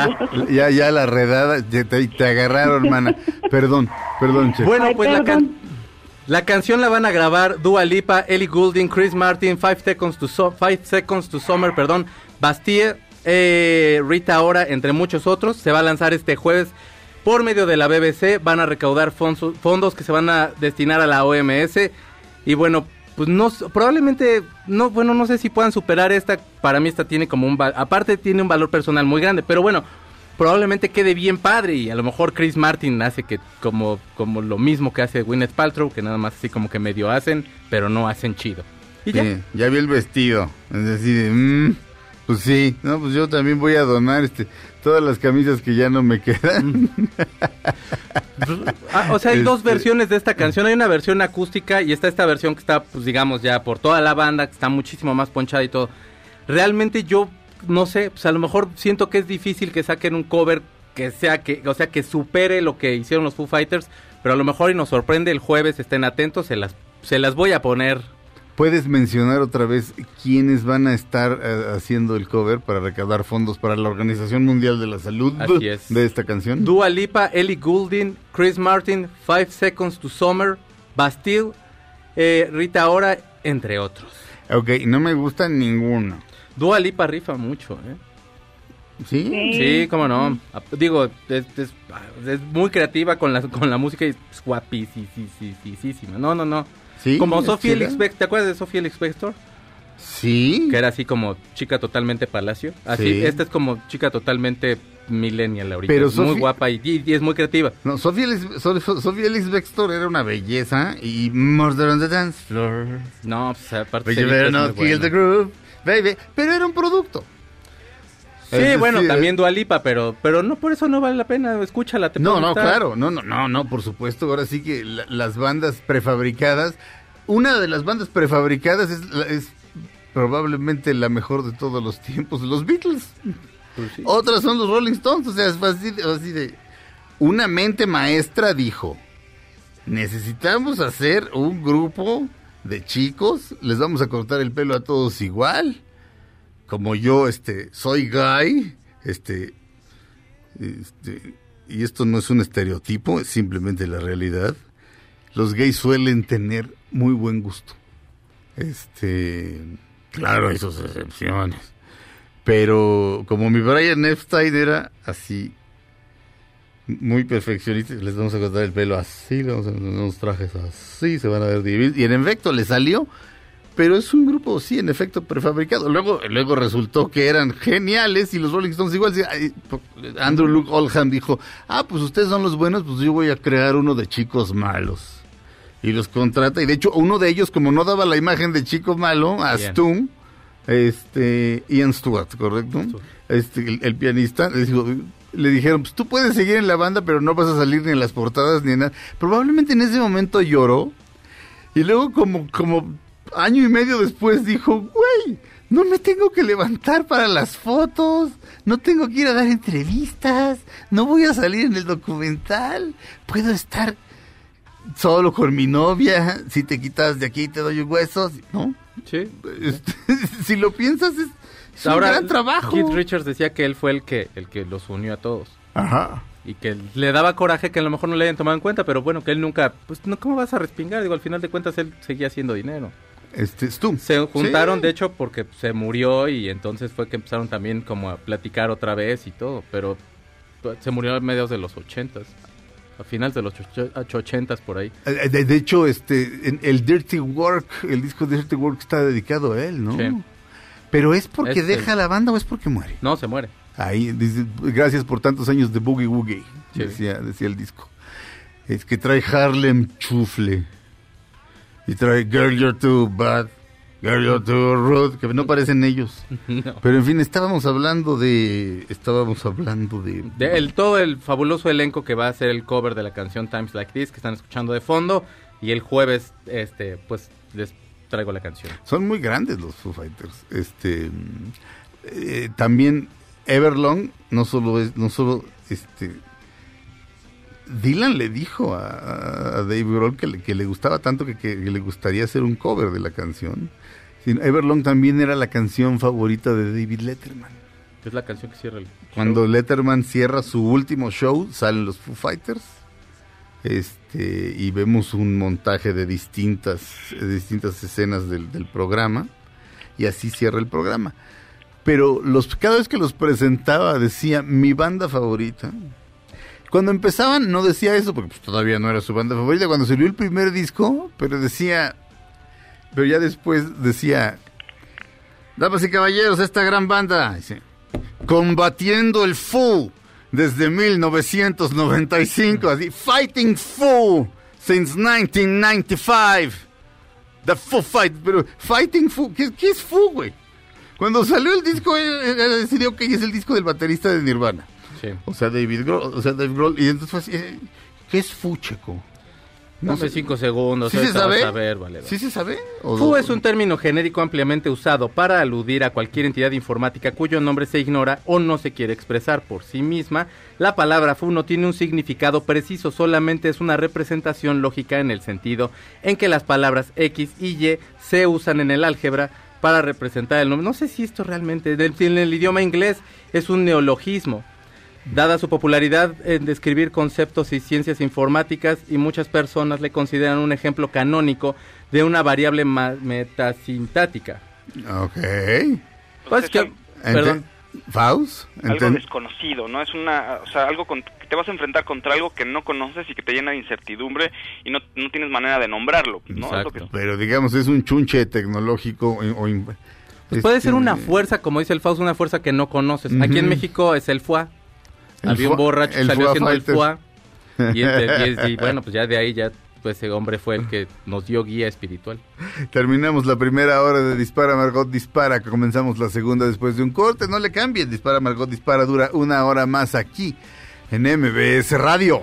ya, ya la redada, ya te, te agarraron, mana. Perdón, perdón, Che. Bueno, pues la, can- la canción la van a grabar Dua Lipa, Ellie Goulding, Chris Martin, Five Seconds to, So- Five Seconds to Summer, perdón, Bastille, eh, Rita Ora, entre muchos otros. Se va a lanzar este jueves por medio de la BBC. Van a recaudar fondos que se van a destinar a la OMS. Y bueno, pues no, probablemente, no, bueno, no sé si puedan superar esta. Para mí esta tiene como un, aparte tiene un valor personal muy grande, pero bueno, probablemente quede bien padre y a lo mejor Chris Martin hace que como, como lo mismo que hace Gwyneth Paltrow, que nada más así como que medio hacen, pero no hacen chido. Y ya. Sí, ya vi el vestido. Es decir, mm, pues sí, no, pues yo también voy a donar este todas las camisas que ya no me quedan. Ah, o sea, hay dos Este- versiones de esta canción. Hay una versión acústica y está esta versión que está, pues digamos, ya por toda la banda, que está muchísimo más ponchada y todo. Realmente yo, no sé, pues a lo mejor siento que es difícil que saquen un cover que sea que, o sea, que supere lo que hicieron los Foo Fighters, pero a lo mejor y nos sorprende el jueves, estén atentos, se las, se las voy a poner. ¿Puedes mencionar otra vez quiénes van a estar eh, haciendo el cover para recaudar fondos para la Organización Mundial de la Salud Así es. de esta canción? Dua Lipa, Ellie Goulding, Chris Martin, Five Seconds to Summer, Bastille, eh, Rita Ora, entre otros. Ok, no me gusta ninguno. Dua Lipa rifa mucho, ¿eh? ¿Sí? Sí, cómo no. Ah, Digo, es, es- es muy creativa con la, con la música y es guapísima. No, no, no. Sí, Como Sofía chida. Elix ¿te acuerdas de Sofía Elix Spector? Sí. Que era así como chica totalmente palacio. Así, Sí. esta es como chica totalmente millennial ahorita. Pero es muy guapa y, y- y es muy creativa. No, Sofía Ellis- Bextor era una belleza y Murder on the Dance Floor. No, pues aparte But you better not kill bueno. the groove, baby. Pero era un producto. Sí, decir, bueno, eh, también Dualipa, pero pero no por eso no vale la pena, escúchala, te No, no, gustar. claro, no, no, no, no, por supuesto. Ahora sí que la- las bandas prefabricadas, una de las bandas prefabricadas es, es probablemente la mejor de todos los tiempos, los Beatles. Pues Otras son los Rolling Stones, o sea, es de- así de... Una mente maestra dijo, necesitamos hacer un grupo de chicos, les vamos a cortar el pelo a todos igual, como yo, este, soy gay, este, este, y esto no es un estereotipo, es simplemente la realidad. Los gays suelen tener muy buen gusto. Este, claro, hay sus excepciones. Pero como mi Brian Epstein era así, muy perfeccionista, les vamos a cortar el pelo así, le vamos a poner unos trajes así, se van a ver divinos. Y en efecto le salió, pero es un grupo, sí, en efecto, prefabricado. Luego, luego resultó que eran geniales y los Rolling Stones igual. Andrew Luke Oldham dijo, ah, pues ustedes son los buenos, pues yo voy a crear uno de chicos malos. Y los contrata, y de hecho uno de ellos, como no daba la imagen de chico malo, a. Stum, este, Ian Stewart, ¿correcto? Este, el, el pianista, le, dijo- le dijeron, pues tú puedes seguir en la banda, pero no vas a salir ni en las portadas ni en nada. Probablemente en ese momento lloró, y luego como, como año y medio después dijo, güey, no me tengo que levantar para las fotos, no tengo que ir a dar entrevistas, no voy a salir en el documental, puedo estar solo con mi novia, si te quitas de aquí te doy un hueso, ¿no? Sí. Este, si lo piensas es, es un gran trabajo. Keith Richards decía que él fue el que el que los unió a todos. Ajá. Y que le daba coraje que a lo mejor no le hayan tomado en cuenta, pero bueno, que él nunca, pues no, ¿cómo vas a respingar? Digo, al final de cuentas él seguía haciendo dinero. Este, Stum. Se juntaron, Sí. de hecho, porque se murió y entonces fue que empezaron también como a platicar otra vez y todo, pero se murió a mediados de los ochentas, a finales de los ochentas por ahí. Eh, De, de hecho, este, el Dirty Work, el disco Dirty Work está dedicado a él, ¿no? Sí. Pero es porque Es deja el- la banda o es porque muere. No, se muere. Ahí dice, gracias por tantos años de Boogie Woogie, Sí. decía, decía el disco. Es que trae Harlem chufle. Y trae Girl You're Too Bad, Girl You're Too Rude, que no parecen ellos. No. Pero en fin, estábamos hablando de... Estábamos hablando de... De el, todo el fabuloso elenco que va a hacer el cover de la canción Times Like This que están escuchando de fondo y el jueves este pues les traigo la canción. Son muy grandes los Foo Fighters. Este, eh, también Everlong no solo es, no solo este, Dylan le dijo a, a Dave Grohl que le, que le gustaba tanto que, que le gustaría hacer un cover de la canción. Everlong también era la canción favorita de David Letterman. Es la canción que cierra el Cuando Letterman cierra su último show, salen los Foo Fighters. Este, y vemos un montaje de distintas, de distintas escenas del, del programa. Y así cierra el programa. Pero los, cada vez que los presentaba decía mi banda favorita. Cuando empezaban no decía eso porque pues, todavía no era su banda favorita. Cuando salió el primer disco, pero decía, pero ya después decía, damas y caballeros, esta gran banda, combatiendo el Foo desde 1995, así, fighting Foo since 1995. The Foo Fight, pero Fighting Foo, ¿qué, es Foo, güey? Cuando salió el disco, él decidió que es el disco del baterista de Nirvana. Sí. O sea, David Grohl, o sea, Dave Grohl, y entonces fue así, eh, ¿qué es Foo, checo? No sé, cinco segundos. ¿Sí se sabe? a ver, vale, vale. ¿Sí se sabe? ¿O Fu no? es un término genérico ampliamente usado para aludir a cualquier entidad informática cuyo nombre se ignora o no se quiere expresar por sí misma. La palabra Fu no tiene un significado preciso, solamente es una representación lógica en el sentido en que las palabras X y Y se usan en el álgebra para representar el nombre. No sé si esto realmente, en el idioma inglés es un neologismo. Dada su popularidad en describir conceptos y ciencias informáticas, y muchas personas le consideran un ejemplo canónico de una variable metasintática. Ok. Pues que, perdón. ¿Faust? algo desconocido, ¿no? Es una, o sea, algo con, que te vas a enfrentar contra algo que no conoces y que te llena de incertidumbre y no, no tienes manera de nombrarlo, ¿no? Es lo que- Pero digamos, es un chunche tecnológico o... o Pues puede ser este, una fuerza, como dice el Faust, una fuerza que no conoces. Aquí en. México es el FUA. Un foie- borracho el salió haciendo el foie. Y, este- y- y bueno, pues ya de ahí ya pues ese hombre fue el que nos dio guía espiritual. Terminamos la primera hora de Dispara Margot Dispara, que comenzamos la segunda después de un corte. No le cambien, Dispara Margot Dispara dura una hora más aquí en MBS Radio.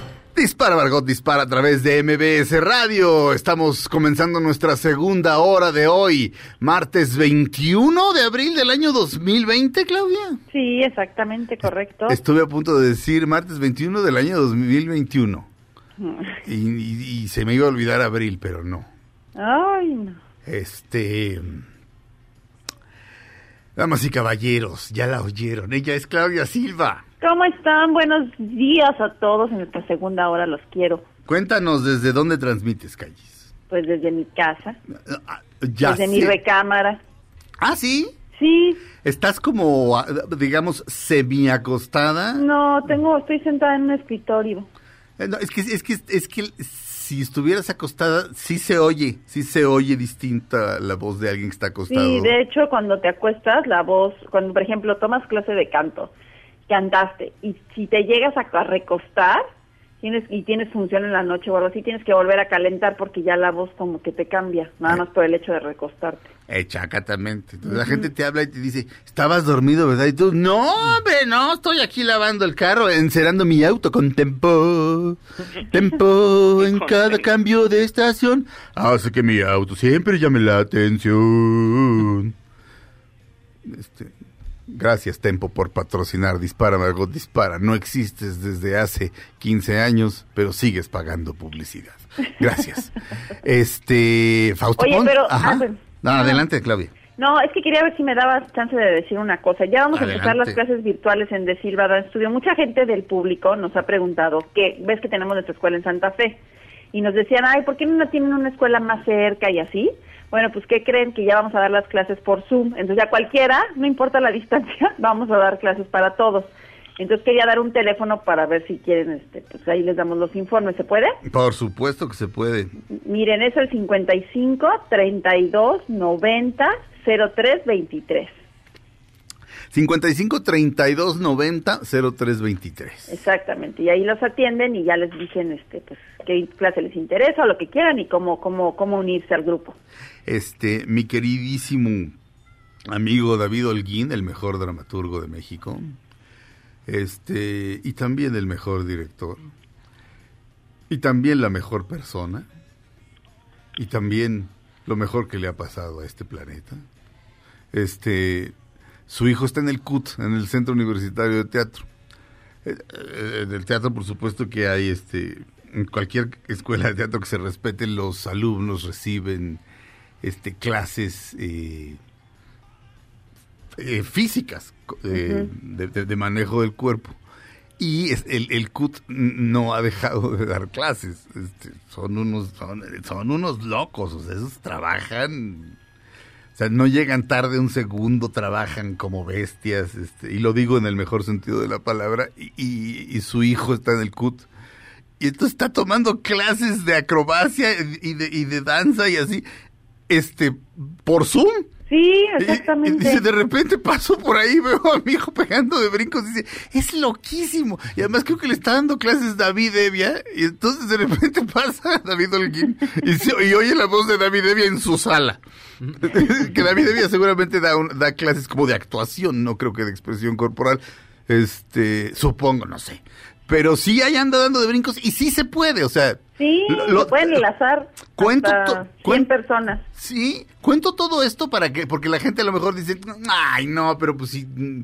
Dispara Margot Dispara a través de MBS Radio. Estamos comenzando nuestra segunda hora de hoy, martes 21 de abril del año 2020, Claudia. Sí, exactamente, correcto. Estuve a punto de decir martes 21 del año 2021 y, y- y se me iba a olvidar abril, pero no. Ay, no. Este. Damas y caballeros, ya la oyeron. Ella es Claudia Silva. ¿Cómo están? Buenos días a todos en esta segunda hora, los quiero. Cuéntanos desde dónde transmites, Calles. Pues desde mi casa, Ya desde mi recámara. Ah, sí. Sí, ¿Estás como, ah, digamos, semiacostada? no, tengo, estoy sentada en un escritorio. Eh, no, es que es que es que si estuvieras acostada sí se oye, sí se oye distinta la voz de alguien que está acostado. Sí, de hecho, cuando te acuestas, la voz, cuando por ejemplo tomas clase de canto, cantaste, y si te llegas a, a recostar, tienes y tienes función en la noche o algo así, tienes que volver a calentar porque ya la voz como que te cambia, nada más por el hecho de recostarte. Exactamente. Entonces la gente te habla y te dice, estabas dormido, ¿verdad? Y tú, no, hombre, no, estoy aquí lavando el carro, encerando mi auto con tempo. Tempo en cada cambio de estación. Hace que mi auto siempre llame la atención. Este, gracias, Tempo, por patrocinar Dispara, Margot Dispara. No existes desde hace 15 años, pero sigues pagando publicidad. Gracias. Este, Fausto Oye, Pons. pero- Ajá. ah, pues, No, adelante, Claudia. No, es que quería ver si me dabas chance de decir una cosa. Ya vamos a empezar las clases virtuales en De Silva Dan Studio. Mucha gente del público nos ha preguntado que ves que tenemos nuestra escuela en Santa Fe y nos decían, ay, ¿por qué no tienen una escuela más cerca y así? Bueno, pues ¿qué creen? Que ya vamos a dar las clases por Zoom. Entonces ya cualquiera, no importa la distancia, vamos a dar clases para todos. Entonces quería dar un teléfono para ver si quieren, este, pues ahí les damos los informes. ¿Se puede? Por supuesto que se puede. Miren, es el 55 32 90 03 23. 55 32 90 03 23. Exactamente, y ahí los atienden y ya les dicen este pues qué clase les interesa o lo que quieran y cómo cómo cómo unirse al grupo. Este, mi queridísimo amigo David Holguín, el mejor dramaturgo de México. Este, y también el mejor director. Y también la mejor persona. Y también lo mejor que le ha pasado a este planeta. Este, su hijo está en el CUT, en el Centro Universitario de Teatro. Eh, eh, En el teatro, por supuesto que hay, este, en cualquier escuela de teatro que se respete, los alumnos reciben, este, clases eh, eh, físicas eh, de, de- de manejo del cuerpo. Y es- el, el CUT no ha dejado de dar clases. Este, son unos son, son unos locos, o sea, esos trabajan o sea, no llegan tarde un segundo, trabajan como bestias, este, y lo digo en el mejor sentido de la palabra, y, y- y su hijo está en el CUT. Y entonces está tomando clases de acrobacia y de, y de danza y así, este, por Zoom. Sí, exactamente. y dice, de repente paso por ahí, veo a mi hijo pegando de brincos, dice, es loquísimo. Y además creo que le está dando clases David Evia, y entonces de repente pasa David Holguín y, se- y oye la voz de David Evia en su sala. que David Evia seguramente da, un- da clases como de actuación, no creo que de expresión corporal. Este, supongo, no sé. Pero sí ahí anda dando de brincos y sí se puede, o sea. Sí, lo- pueden enlazar cuento hasta to- 100 personas. Sí, cuento todo esto para que, porque la gente a lo mejor dice, ay, no, pero pues sí. mm,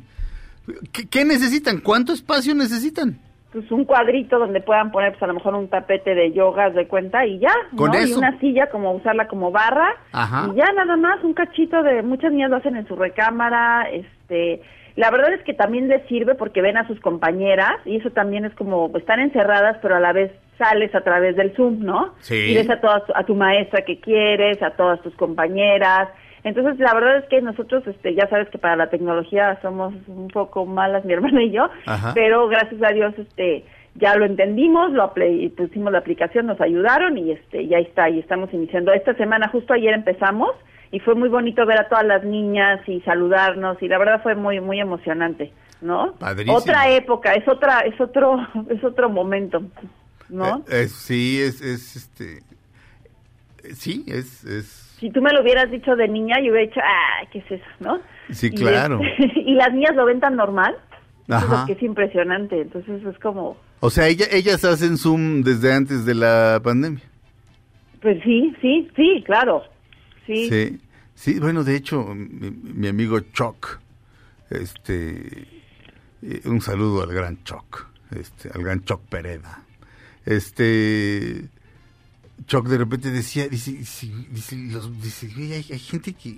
¿Qué, qué necesitan? ¿Cuánto espacio necesitan? pues un cuadrito donde puedan poner pues a lo mejor un tapete de yogas de cuenta y ya, Con ¿no? Y eso. una silla como usarla como barra Ajá. y ya nada más un cachito de muchas niñas lo hacen en su recámara, este la verdad es que también les sirve porque ven a sus compañeras y eso también es como están encerradas pero a la vez sales a través del Zoom, ¿no? Sí. Y ves a todas a tu maestra que quieres, a todas tus compañeras. Entonces, la verdad es que nosotros este ya sabes que para la tecnología somos un poco malas mi hermana y yo, Ajá. pero gracias a Dios este ya lo entendimos, lo pusimos la aplicación, nos ayudaron y este ya está, y estamos iniciando. Esta semana, justo ayer empezamos y fue muy bonito ver a todas las niñas y saludarnos y la verdad fue muy muy emocionante, ¿no? Padrísimo. Otra época, es otra es otro es otro momento, ¿no? Eh, eh, sí, es, es este. eh, Sí, es. es Si tú me lo hubieras dicho de niña, yo hubiera dicho, ah, ¿qué es eso, no? sí, Y, claro. este, y las niñas lo ven tan normal, eso es Ajá. que es impresionante. Entonces es como, O sea, ella, ellas hacen Zoom desde antes de la pandemia. pues sí, sí, sí, claro. Sí. Sí, sí, bueno, de hecho, mi, mi amigo Choc, este, eh, un saludo al gran Choc, este, al gran Choc Pereda. Este, Choc de repente decía, dice, dice, dice, los- dice, "Güey, hay, hay gente que,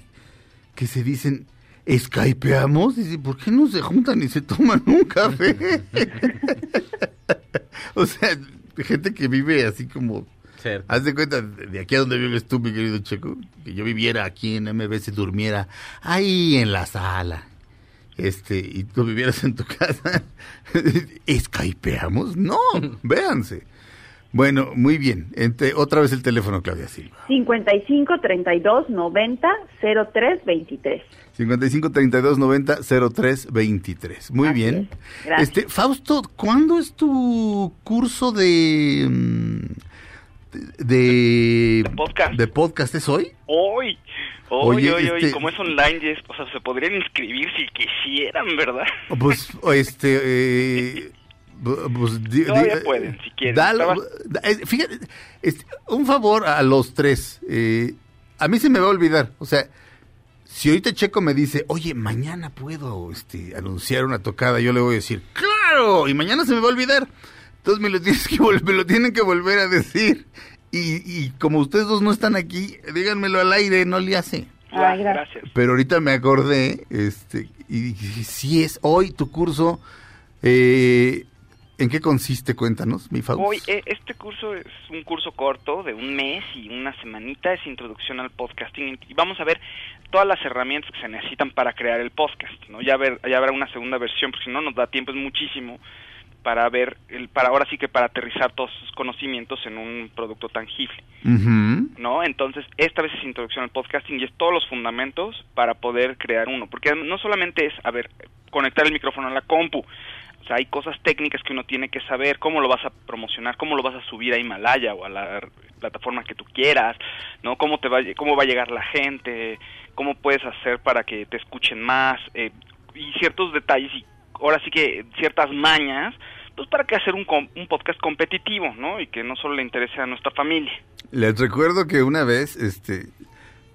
que se dicen, ¿Skypeamos? Dice, ¿por qué no se juntan y se toman un café? o sea, gente que vive así como. Haz de cuenta, de aquí a donde vives tú, mi querido Checo, que yo viviera aquí en MBS, durmiera ahí en la sala, este, y tú vivieras en tu casa. ¿Skypeamos? No, véanse. Bueno, muy bien. Entre, otra vez el teléfono, Claudia Silva. 55 32 90 03 23. 55 32 90 03 23. Muy bien. Gracias. Este, Fausto, ¿cuándo es tu curso de mm, de, De podcast. de podcast? ¿Es hoy? Hoy, Oye, hoy, hoy, hoy, este- como es online, ya es- o sea, se podrían inscribir si quisieran, ¿verdad? Pues, este, eh, pues, di- Todavía di- pueden, si quieren. dale- Estaba- da- eh, fíjate, este, un favor a los tres. eh, a mí se me va a olvidar. O sea, si ahorita Checo me dice, oye, mañana puedo este, anunciar una tocada, yo le voy a decir, ¡claro! Y mañana se me va a olvidar. Entonces me lo, tienes que vol- me lo tienen que volver a decir. Y, y como ustedes dos no están aquí, díganmelo al aire, no le hace. Ay, gracias. Pero ahorita me acordé, este, y dije, si es hoy tu curso, eh, ¿en qué consiste? Cuéntanos, mi Faust. Hoy, eh, este curso es un curso corto de un mes y una semanita, es introducción al podcasting y vamos a ver todas las herramientas que se necesitan para crear el podcast, ¿no? Ya, ver, ya habrá una segunda versión, porque si no nos da tiempo, es muchísimo para ver, el, para ahora sí que para aterrizar todos esos conocimientos en un producto tangible. ¿no? Entonces, esta vez es introducción al podcasting y es todos los fundamentos para poder crear uno, porque no solamente es, a ver, conectar el micrófono a la compu, hay cosas técnicas que uno tiene que saber, cómo lo vas a promocionar, cómo lo vas a subir a Himalaya o a la plataforma que tú quieras, ¿no? Cómo te va, cómo va a llegar la gente, cómo puedes hacer para que te escuchen más, eh, y ciertos detalles y ahora sí que ciertas mañas, pues para que hacer un, un podcast competitivo, ¿no? Y que no solo le interese a nuestra familia. Les recuerdo que una vez, este,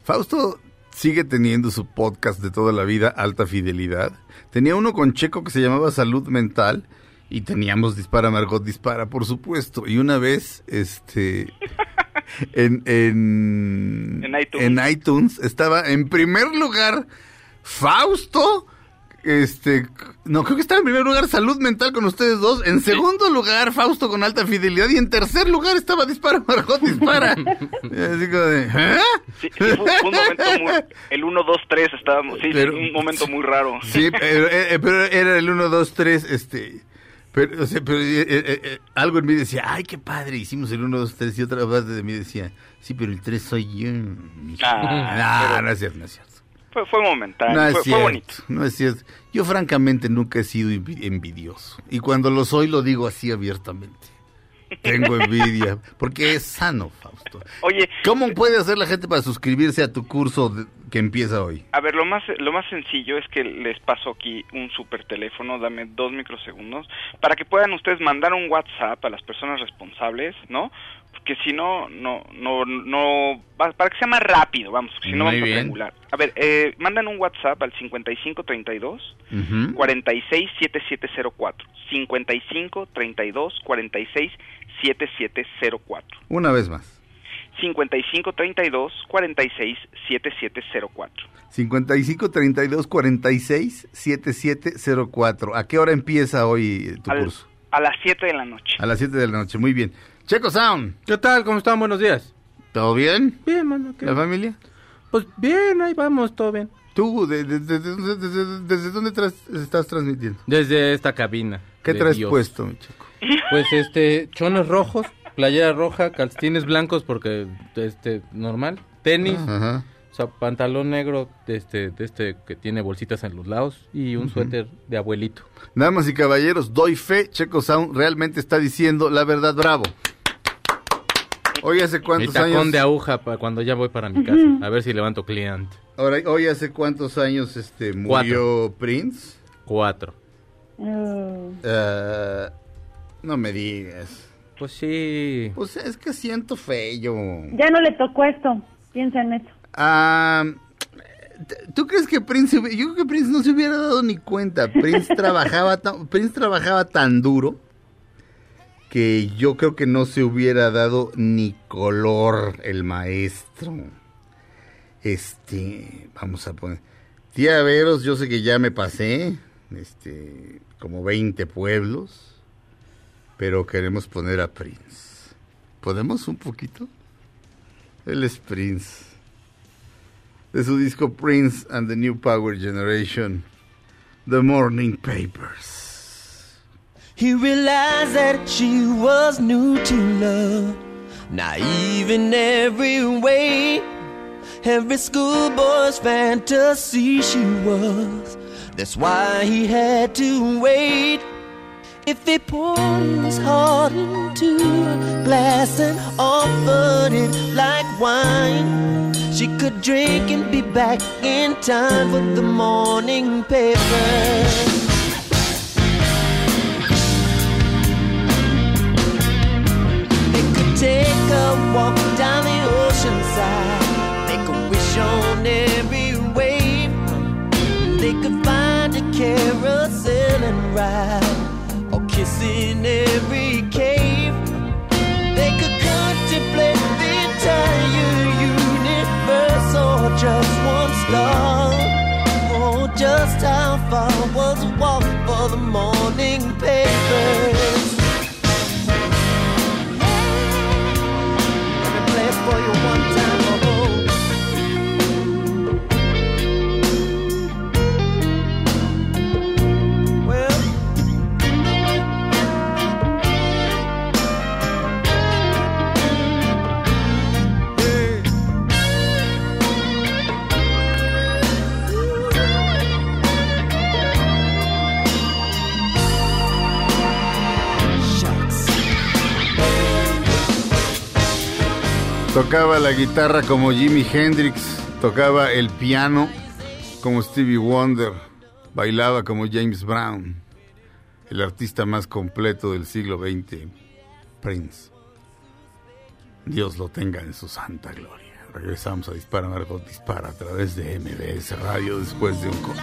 Fausto sigue teniendo su podcast de toda la vida, Alta Fidelidad. Tenía uno con Checo que se llamaba Salud Mental y teníamos Dispara Margot Dispara, por supuesto. Y una vez, este, en, en, En iTunes. en iTunes estaba en primer lugar Fausto. Este, no, creo que estaba en primer lugar Salud Mental con ustedes dos. En segundo lugar, Fausto con alta fidelidad. Y en tercer lugar estaba Dispara, Margot, Dispara. Así como de, ¿eh? Sí, sí, fue, fue un momento muy... El 1, 2, 3 estábamos... Sí, sí, Pero- un momento muy raro. Sí, pero, eh, eh, pero era el 1, 2, 3, este... Pero, o sea, pero eh, eh, eh, algo en mí decía, ay, qué padre, hicimos el 1, 2, 3. Y otra parte de mí decía, sí, pero el 3 soy yo. Ah, no, pero- no es cierto, no es cierto. Fue, fue momentáneo, No fue, bonito. no es cierto. Yo francamente nunca he sido envi- envidioso. Y cuando lo soy lo digo así abiertamente. Tengo envidia, porque es sano, Fausto. Oye, ¿Cómo puede hacer la gente para suscribirse a tu curso de- que empieza hoy? a ver, lo más, lo más sencillo es que les paso aquí un super teléfono, dame dos microsegundos, para que puedan ustedes mandar un WhatsApp a las personas responsables, ¿no? Porque si no, no, no, no, para que sea más rápido, vamos, si no vamos bien. a triangular. A ver, eh, mandan un WhatsApp al 5532 Ujú. 467704. 5532 46 7704. Una vez más. 5532 46 7704. 55 32 46 7704. ¿A qué hora empieza hoy tu Al- curso? A las 7 de la noche. A las 7 de la noche. Muy bien. Checo Sound. ¿Qué tal? ¿Cómo están? Buenos días. ¿Todo bien? Bien, mano. ¿qué? ¿La familia? Pues bien, ahí vamos, todo bien. ¿Tú de- de- de- de- de- de- desde dónde tras- estás transmitiendo? Desde esta cabina. ¿Qué traes Dios. puesto, mi chico? Pues este, chones rojos, playera roja, calcetines blancos porque este normal, tenis, Ajá. O sea, pantalón negro de este de este que tiene bolsitas en los lados y un suéter de abuelito. Damas y caballeros, doy fe, Checo Sound realmente está diciendo la verdad, bravo. Hoy hace Mi cuántos tacón años... de aguja para cuando ya voy para mi casa, a ver si levanto cliente. Ahora, hoy hace cuántos años este murió Prince? Cuatro. Eh, no me digas. Pues sí. Pues es que siento feo. Ya no le tocó esto. Piensa en eso. Ah, ¿Tú crees que Prince, yo creo que Prince no se hubiera dado ni cuenta? Prince trabajaba, tan, Prince trabajaba tan duro que yo creo que no se hubiera dado ni color el maestro. Este, vamos a poner. Tía Veros, yo sé que ya me pasé, este, como 20 pueblos, pero queremos poner a Prince. ¿Podemos un poquito? Él es Prince de su disco Prince and the New Power Generation, The Morning Papers. He realized that she was new to love, naive in every way. Every schoolboy's fantasy she was. That's why he had to wait. If he poured his heart into a glass and offered it like wine, she could drink and be back in time for the morning paper. They could take a walk down the ocean side, make a wish on every wave. They could find a carousel and ride, or kiss in every cave. morning paper. Tocaba la guitarra como Jimi Hendrix, tocaba el piano como Stevie Wonder, bailaba como James Brown, el artista más completo del siglo XX, Prince. Dios lo tenga en su santa gloria. Regresamos a Dispara Margot Dispara a través de MBS Radio después de un corte.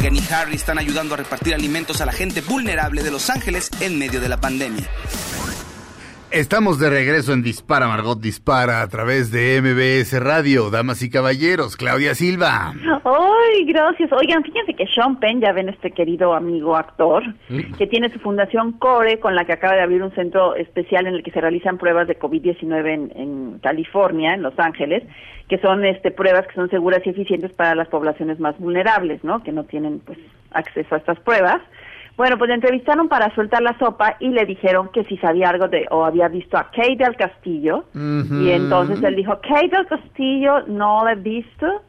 Meghan y Harry están ayudando a repartir alimentos a la gente vulnerable de Los Ángeles en medio de la pandemia. Estamos de regreso en Dispara, Margot Dispara, a través de MBS Radio. Damas y caballeros, Claudia Silva. Ay, gracias. Oigan, fíjense que Sean Penn, ya ven este querido amigo actor, que tiene su fundación Core, con la que acaba de abrir un centro especial en el que se realizan pruebas de COVID-19 en, en California, en Los Ángeles, que son este pruebas que son seguras y eficientes para las poblaciones más vulnerables, ¿no? Que no tienen pues acceso a estas pruebas. Bueno, pues le entrevistaron para soltar la sopa y le dijeron que si sabía algo de o había visto a Kate del Castillo y entonces él dijo, Kate del Castillo no la he visto,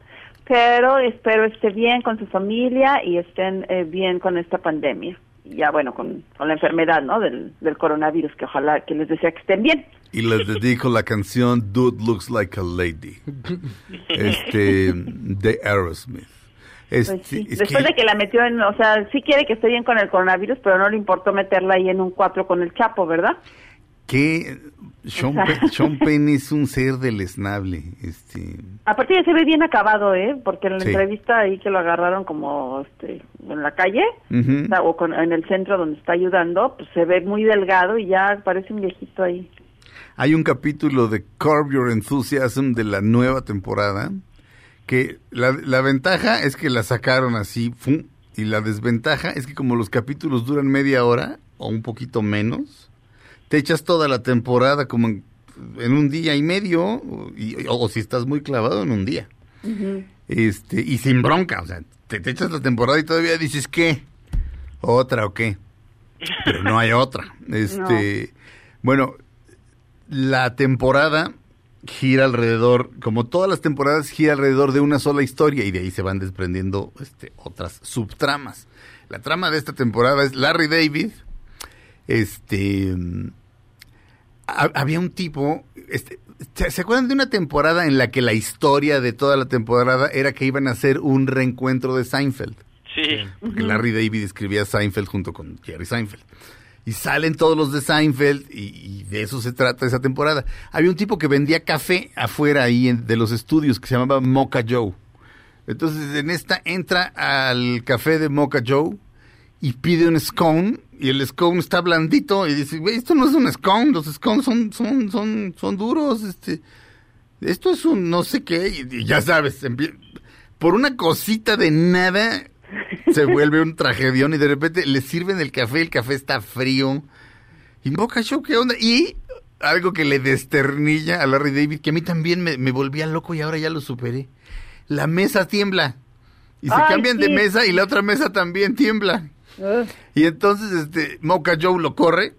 pero espero esté bien con su familia y estén eh, bien con esta pandemia. Y ya bueno, con, con la enfermedad, ¿no? Del, del coronavirus, que ojalá que les desea que estén bien. Y les dedico la canción Dude Looks Like a Lady. Este, de Aerosmith. Este, Pues sí. es Después que- de que la metió en, o sea, sí quiere que esté bien con el coronavirus, pero no le importó meterla ahí en un 4 con el Chapo, ¿verdad? que Sean, Exacto. Penn, Sean Penn es un ser deleznable. Este, Aparte ya se ve bien acabado, ¿eh? Porque en la Sí. entrevista ahí que lo agarraron como este, en la calle, Ujú. o, sea, o con- en el centro donde está ayudando, pues se ve muy delgado y ya parece un viejito ahí. Hay un capítulo de Curb Your Enthusiasm de la nueva temporada que la, la ventaja es que la sacaron así ¡fum! y la desventaja es que como los capítulos duran media hora o un poquito menos, te echas toda la temporada como en, en un día y medio o, y- o si estás muy clavado en un día. Este, y sin bronca, o sea, te, te echas la temporada y todavía dices, ¿qué? ¿Otra o qué? Pero no hay otra. Este, bueno, la temporada gira alrededor, como todas las temporadas, gira alrededor de una sola historia y de ahí se van desprendiendo este, otras subtramas. La trama de esta temporada es Larry David. Este ha- había un tipo, este, ¿se, se acuerdan de una temporada en la que la historia de toda la temporada era que iban a hacer un reencuentro de Seinfeld? Sí. Porque Larry David escribía Seinfeld junto con Jerry Seinfeld. Y salen todos los de Seinfeld y, de eso se trata esa temporada. Había un tipo que vendía café afuera ahí de los estudios que se llamaba Mocha Joe. Entonces en esta entra al café de Mocha Joe y pide un scone y el scone está blandito y dice, esto no es un scone, los scones son, son, son, son duros, este, esto es un no sé qué, y, ya sabes, por una cosita de nada se vuelve un tragedión y de repente le sirven el café, el café está frío. Y Mocha Show, ¿qué onda? Y algo que le desternilla a Larry David, que a mí también me, me volvía loco y ahora ya lo superé. La mesa tiembla. Y se Ay, cambian de mesa y la otra mesa también tiembla. Y entonces este Mocha Joe lo corre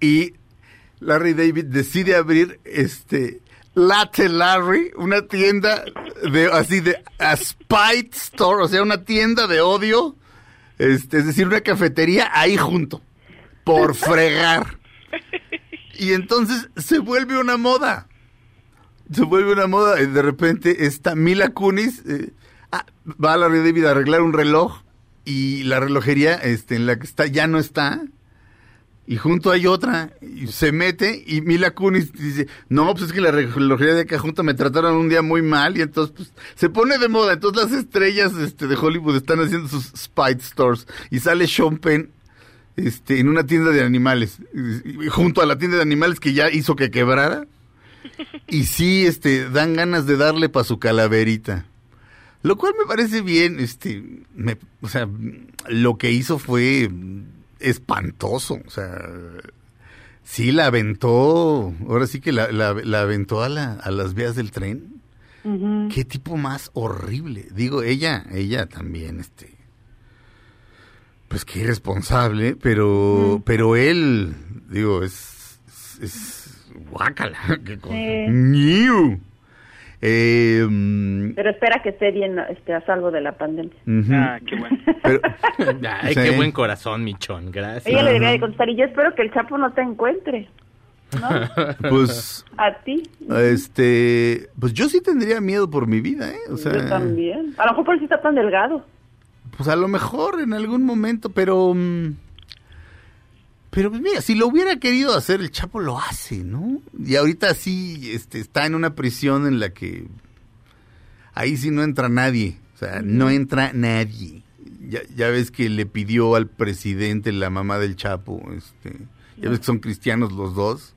y Larry David decide abrir este Latte Larry, una tienda de así de a spite store, o sea, una tienda de odio, este, es decir, una cafetería ahí junto por fregar. Y entonces se vuelve una moda. Se vuelve una moda y de repente está Mila Kunis eh, ah, va a Larry David a arreglar un reloj y la relojería este, en la que está ya no está y junto hay otra y se mete y Mila Kunis dice no pues es que la relojería de acá junto me trataron un día muy mal y entonces pues se pone de moda. Entonces las estrellas este, de Hollywood están haciendo sus Spite Stores y sale Sean Penn este, en una tienda de animales junto a la tienda de animales que ya hizo que quebrara y sí este dan ganas de darle pa su calaverita. Lo cual me parece bien, este, me- o sea, lo que hizo fue espantoso, o sea, sí la aventó, ahora sí que la, la- la aventó a, la- a las vías del tren. Qué tipo más horrible. Digo, ella, ella también, este, pues qué irresponsable, pero, pero él, digo, es, es, es guácala, qué cosa. Sí. Eh, Pero espera que esté bien, este, a salvo de la pandemia. ujú. Ah, qué bueno. Pero- Ay, Sí. qué buen corazón, Michón. Gracias. Ella le debería de contestar y yo espero que el Chapo no te encuentre. ¿No? pues, A ti. este, pues yo sí tendría miedo por mi vida, ¿eh? O sea, yo también. A lo mejor por eso está tan delgado. pues a lo mejor en algún momento, pero, mm, pero pues mira, si lo hubiera querido hacer, el Chapo lo hace, ¿no? Y ahorita sí, este, está en una prisión en la que ahí sí no entra nadie, o sea, no entra nadie. Ya, ya ves que le pidió al presidente la mamá del Chapo, este, Ya ves que son cristianos los dos.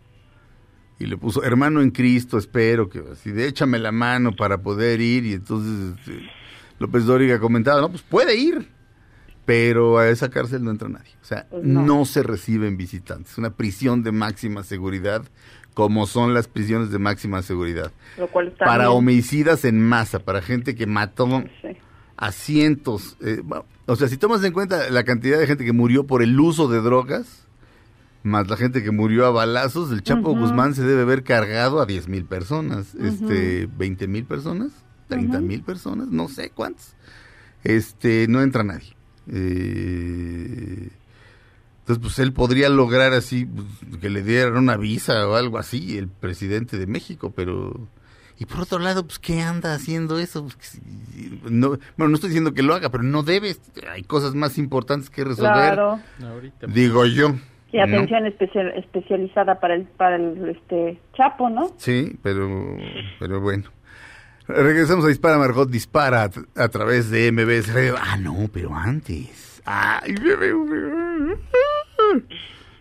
Y le puso, hermano en Cristo, espero que así de échame la mano para poder ir. Y entonces este, López Dóriga comentaba, no, pues puede ir, pero a esa cárcel no entra nadie. O sea, Pues no. no. se reciben visitantes. Una prisión de máxima seguridad, como son las prisiones de máxima seguridad. Lo cual está Para bien. homicidas en masa, para gente que mató Sí. a cientos. eh, bueno, o sea, si tomas en cuenta la cantidad de gente que murió por el uso de drogas, más la gente que murió a balazos, el Chapo. Guzmán se debe haber cargado a 10 mil personas, Ujú. este, 20 mil personas, 30 Ujú. mil personas, no sé cuántas. Este, no entra nadie. Eh, entonces, pues él podría lograr así, pues, que le dieran una visa o algo así, el presidente de México, pero... Y por otro lado, pues, ¿qué anda haciendo eso? Pues, no, bueno, no estoy diciendo que lo haga, pero no debe. Hay cosas más importantes que resolver. Claro. Digo yo. Y ¿no? atención especial, especializada para el, para el este Chapo, ¿no? Sí, pero, pero bueno. Regresamos a Dispara, Margot Dispara a, través de MBS Radio. Ah, no, pero antes. Ay.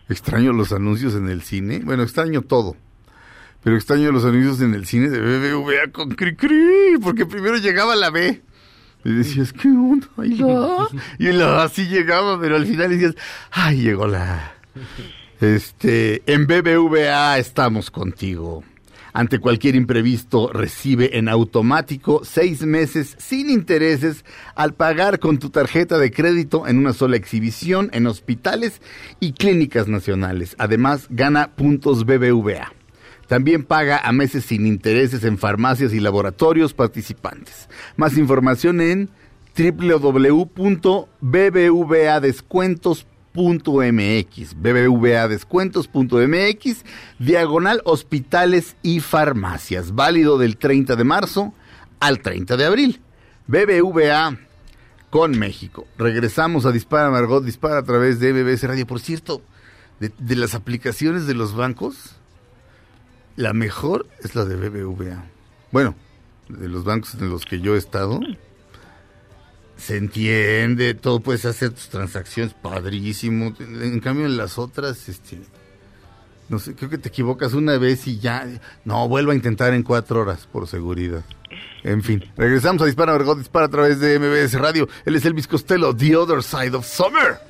Extraño los anuncios en el cine. Bueno, extraño todo. Pero extraño los anuncios en el cine de BBVA con Cri Cri. Porque primero llegaba la B. Y decías, ¿qué onda? ¿Y la? Y la A sí llegaba, pero al final decías, ¡ay, llegó la A! Este, en BBVA estamos contigo. Ante cualquier imprevisto, recibe en automático seis meses sin intereses al pagar con tu tarjeta de crédito en una sola exhibición en hospitales y clínicas nacionales. Además, gana puntos BBVA. También paga a meses sin intereses en farmacias y laboratorios participantes. Más información en www.bbvadescuentos.mx bbvadescuentos.mx diagonal hospitales y farmacias válido del 30 de marzo al 30 de abril BBVA con México regresamos a Dispara Margot Dispara a través de MBS Radio por cierto de, de las aplicaciones de los bancos la mejor es la de BBVA bueno de los bancos en los que yo he estado se entiende, todo puedes hacer tus transacciones padrísimo. En cambio en las otras, este, no sé, creo que te equivocas una vez y ya, no, vuelvo a intentar en cuatro horas por seguridad. En fin, regresamos a Dispara Margot Dispara a través de MBS Radio. Él es Elvis Costello, The Other Side of Summer.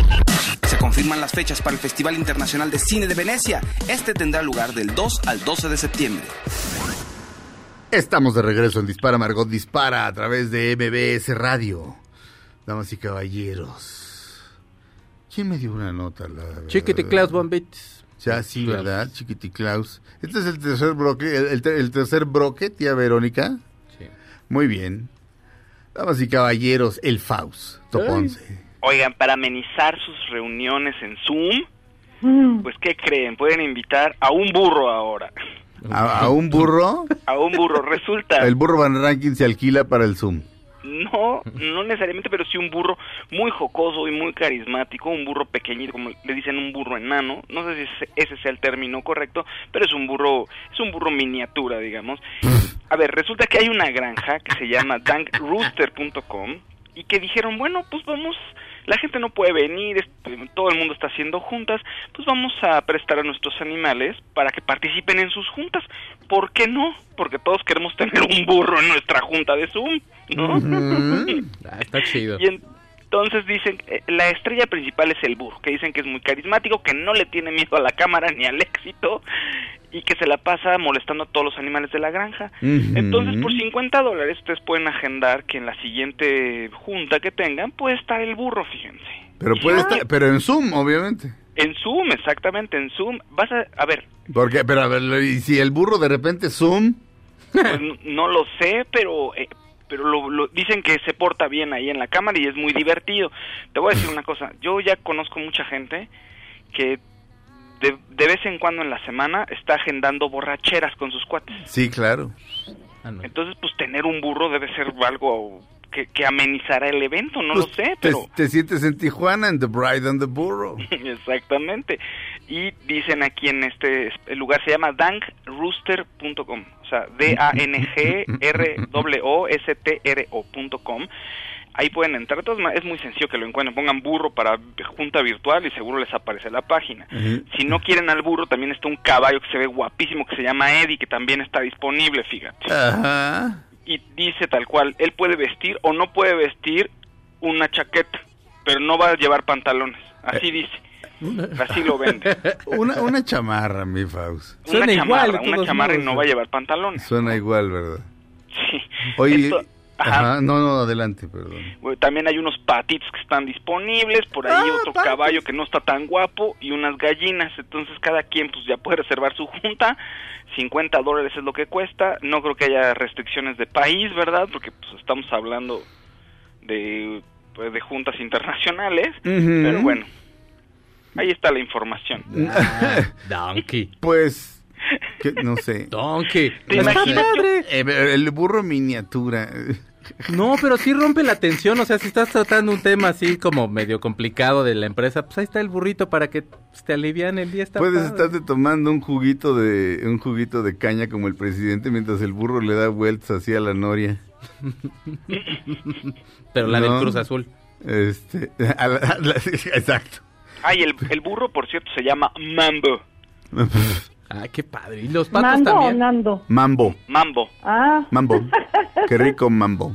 Confirman las fechas para el Festival Internacional de Cine de Venecia. Este tendrá lugar del 2 al 12 de septiembre. Estamos de regreso en Dispara Margot Dispara a través de MBS Radio. Damas y caballeros. ¿Quién me dio una nota? La, Chiquiti Klaus von Bates. Ya, sí, ¿verdad? Chiquiti Klaus. Este es el tercer bloque, el, el ter- el tercer bloque, tía Verónica. Sí. Muy bien. Damas y caballeros, el Faust, Top Ay. 11. Oigan, para amenizar sus reuniones en Zoom, pues ¿qué creen? Pueden invitar a un burro ahora. ¿A, a un burro? A un burro. Resulta, El burro Van Ranking se alquila para el Zoom. no, no necesariamente, pero sí un burro muy jocoso y muy carismático, un burro pequeñito, como le dicen un burro enano. No sé si ese- ese sea el término correcto, pero es un burro, es un burro miniatura, digamos. A ver, resulta que hay una granja que se llama dankrooster.com y que dijeron, bueno, pues vamos, la gente no puede venir, este, todo el mundo está haciendo juntas, pues vamos a prestar a nuestros animales para que participen en sus juntas. ¿Por qué no? Porque todos queremos tener un burro en nuestra junta de Zoom, ¿no? Ah, está chido. Y entonces dicen, eh, la estrella principal es el burro, que dicen que es muy carismático, que no le tiene miedo a la cámara ni al éxito y que se la pasa molestando a todos los animales de la granja. Entonces, por 50 dólares, ustedes pueden agendar que en la siguiente junta que tengan puede estar el burro, fíjense. Pero puede estar, pero en Zoom, obviamente. En Zoom, exactamente, en Zoom. Vas a, a ver, Porque, pero a ver, y si el burro de repente zoom, pues, no lo sé, pero eh, pero lo, lo- dicen que se porta bien ahí en la cámara y es muy divertido. Te voy a decir una cosa, yo ya conozco mucha gente que de, de vez en cuando en la semana está agendando borracheras con sus cuates. sí, claro. Entonces, pues tener un burro debe ser algo que, que amenizará el evento, no lo Pues, sé, te, pero... te sientes en Tijuana, en The Bride and the Burro. Exactamente. Y dicen aquí en este el lugar se llama dangrooster.com, o sea, D A N G R O O S T R O.com. Ahí pueden entrar, maneras, es muy sencillo que lo encuentren, pongan burro para junta virtual y seguro les aparece la página. Si no quieren al burro, también está un caballo que se ve guapísimo que se llama Eddie, que también está disponible, fíjate. Ajá. Y dice tal cual, él puede vestir o no puede vestir una chaqueta, pero no va a llevar pantalones, así dice. Así lo vende. Una, una chamarra, mi Faust. una chamarra, una chamarra y no va a llevar pantalones. Suena igual, ¿verdad? Sí. Oye, Esto- ajá. ajá. no, no, adelante, perdón. Bueno, También hay unos patitos que están disponibles, por ahí Ah, otro caballo que no está tan guapo y unas gallinas. Entonces cada quien pues ya puede reservar su junta. 50 dólares es lo que cuesta. No creo que haya restricciones de país, ¿verdad? Porque pues estamos hablando de, pues, de juntas internacionales. Pero bueno, ahí está la información. Donkey. Pues, que, no sé. Donkey. Eh, el burro miniatura. No, pero sí rompe la tensión, o sea, si estás tratando un tema así como medio complicado de la empresa, pues ahí está el burrito para que te alivian el día. Está Puedes padre. estarte tomando un juguito de un juguito de caña como el presidente mientras el burro le da vueltas así a la noria. Pero la del. Cruz Azul. Este, a la- a la- exacto. Ay, el, el burro, por cierto, se llama Mambo. Ay, qué padre. Y los patos ¿Mando o también. Nando? Mambo, Mambo. Ah. mambo. Qué rico mambo.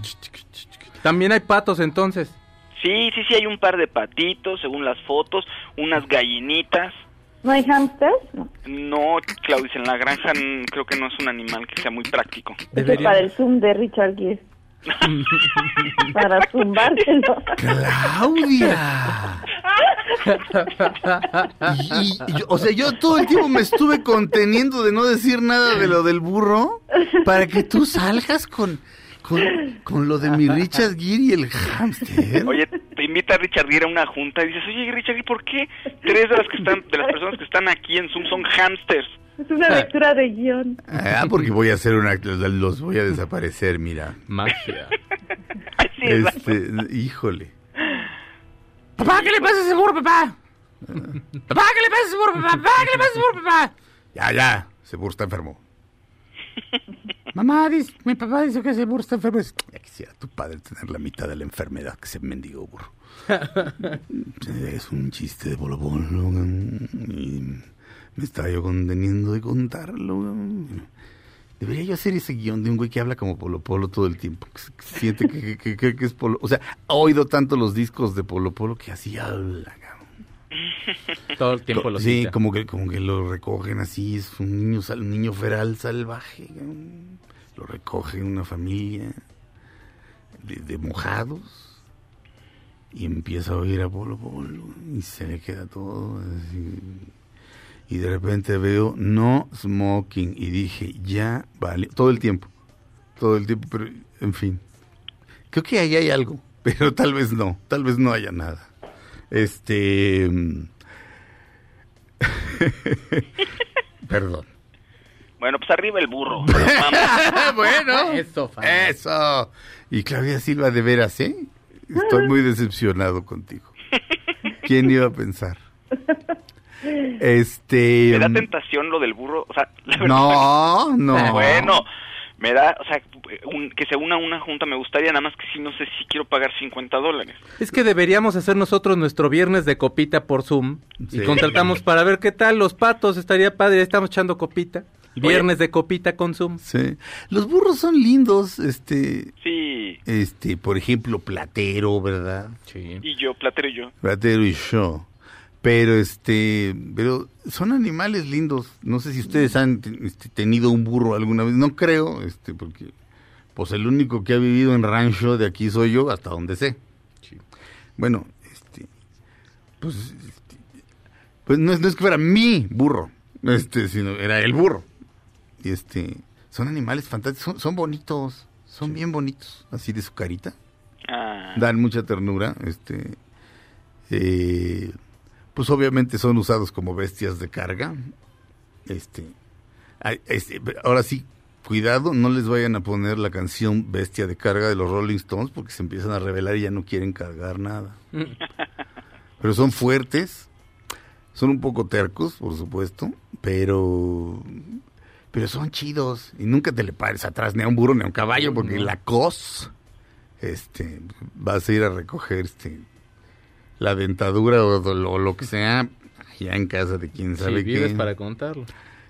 También hay patos entonces. Sí, sí, sí, hay un par de patitos, según las fotos, unas gallinitas. ¿No hay hamsters? No. No, Claudia, en la granja creo que no es un animal que sea muy práctico. Es para el zoom de Richard Gere. Para zumbárselo. ¡Claudia! Y- o sea, yo todo el tiempo me estuve conteniendo de no decir nada de lo del burro para que tú salgas con, con, con lo de mi Richard Gere y el hámster. Oye, te invita Richard Gere a una junta y dices, oye, Richard Gere, ¿por qué tres de las que están, de las personas que están aquí en Zoom son hamsters? Es una lectura de guion. Ah, porque voy a hacer una... Los voy a desaparecer, mira. Magia. Este, híjole. Papá, ¿qué le pasa a ese burro, papá? Papá, ¿qué le pasa a ese burro, papá? Papá, ¿qué le pasa a ese burro, papá? Ya, ya, ese burro está enfermo. Mamá, dice, mi papá dice que ese burro está enfermo. Ya quisiera tu padre tener la mitad de la enfermedad que se mendigo burro. Es un chiste de bolo bolo, y me estaba yo conteniendo de contarlo. Debería yo hacer ese guion de un güey que habla como Polo Polo todo el tiempo. Que, siente que, que- que cree que es Polo. O sea, ha oído tanto los discos de Polo Polo que así habla. cabrón. Todo el tiempo lo Sí, cita. como que, como que lo recogen así. Es un niño, sal- un niño feral salvaje. cabrón. Lo recoge una familia de, de mojados. Y empieza a oír a Polo Polo. Y se le queda todo así. Y de repente veo no smoking. Y dije, ya vale. Todo el tiempo. Todo el tiempo. Pero, en fin. Creo que ahí hay algo. Pero tal vez no. Tal vez no haya nada. Este. mm, Perdón. Bueno, pues arriba el burro. bueno. Eso. Eso. Y Claudia Silva, de veras, ¿eh? Estoy muy decepcionado contigo. ¿Quién iba a pensar? Este. Me da mm, tentación lo del burro, o sea, la verdad- No, no. Bueno, me da, o sea, un- que se una a una junta me gustaría, nada más que si no sé si quiero pagar 50 dólares. Es que deberíamos hacer nosotros nuestro viernes de copita por Zoom Sí. y contratamos para ver qué tal los patos. Estaría padre, estamos echando copita. Viernes de copita con Zoom. Sí. Los burros son lindos, este. Sí, Este, por ejemplo, Platero, ¿verdad? Sí. y yo, Platero y yo. Platero y yo. Pero este, pero son animales lindos. No sé si ustedes han te- este, tenido un burro alguna vez. No creo, este, porque pues el único que ha vivido en rancho de aquí soy yo, hasta donde sé. Bueno, este, pues este, Pues no es, no es que fuera mi burro, este, sino era el burro. Y este, son animales fantásticos, son, son bonitos, son bien bonitos, así de su carita. Ah, Dan mucha ternura, este, eh, pues obviamente son usados como bestias de carga. Este, este, ahora sí, cuidado, no les vayan a poner la canción Bestia de carga de los Rolling Stones porque se empiezan a revelar y ya no quieren cargar nada. Pero son fuertes, son un poco tercos, por supuesto, pero pero son chidos y nunca te le pares atrás ni a un burro ni a un caballo porque la cos este vas a ir a recoger este la dentadura o, o lo que sea allá en casa de quien sabe vives quién. para contarlo.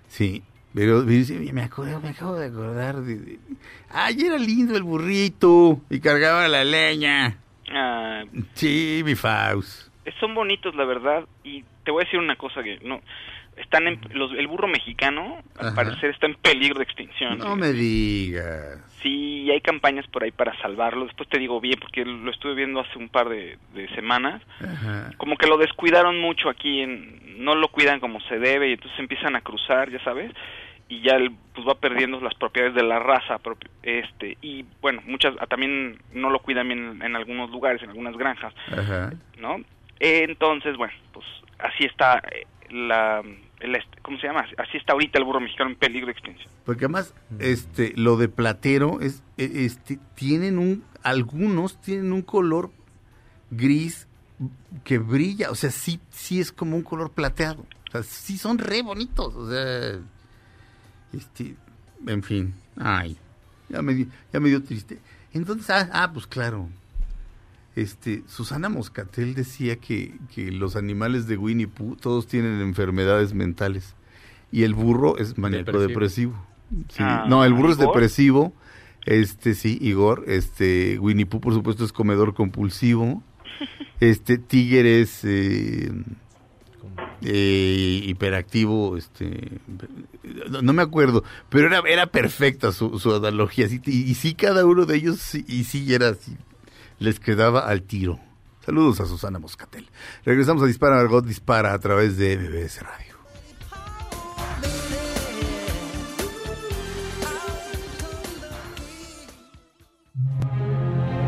Sí, pero sí, me, acuerdo, me acabo de acordar de, de- Ay, era lindo el burrito y cargaba la leña. ah, Sí, mi Faust. son bonitos, la verdad. Y te voy a decir una cosa que no. Están en, los, el burro mexicano, al Ajá. parecer, está en peligro de extinción. No me digas. Sí, hay campañas por ahí para salvarlo. Después te digo bien, porque lo estuve viendo hace un par de, de semanas. Ajá. Como que lo descuidaron mucho aquí, en, no lo cuidan como se debe y entonces empiezan a cruzar, ya sabes, y ya el- pues va perdiendo las propiedades de la raza. este Y bueno, muchas ah, también no lo cuidan bien en, algunos lugares, en algunas granjas. Ajá. ¿no? Entonces, bueno, pues así está eh, la, el ¿cómo se llama? Así está ahorita el burro mexicano en peligro de extinción. Porque además, este, lo de platero es, e- este, tienen un, algunos tienen un color gris que brilla, o sea, sí, sí es como un color plateado. O sea, sí son re bonitos, o sea, este, en fin, ay, ya me, ya me dio triste. Entonces, ah, ah, pues claro, este, Susana Moscatel decía que, que los animales de Winnie Pooh todos tienen enfermedades mentales. Y el burro es maníaco depresivo. Sí, Ah, no, el burro es depresivo. Este sí, Igor, este Winnie Pooh por supuesto es comedor compulsivo. Este Tiger es eh, eh, hiperactivo, este no, no me acuerdo, pero era era perfecta su, su analogía. Sí, y, y sí cada uno de ellos sí, y sí era así les quedaba al tiro. Saludos a Susana Moscatel. Regresamos a Dispara Margot Dispara a través de MBS Radio.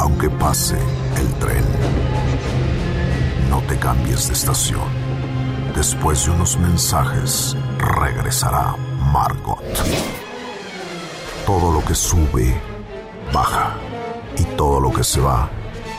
Aunque pase el tren, no te cambies de estación. Después de unos mensajes, regresará Margot. Todo lo que sube, baja. Y todo lo que se va,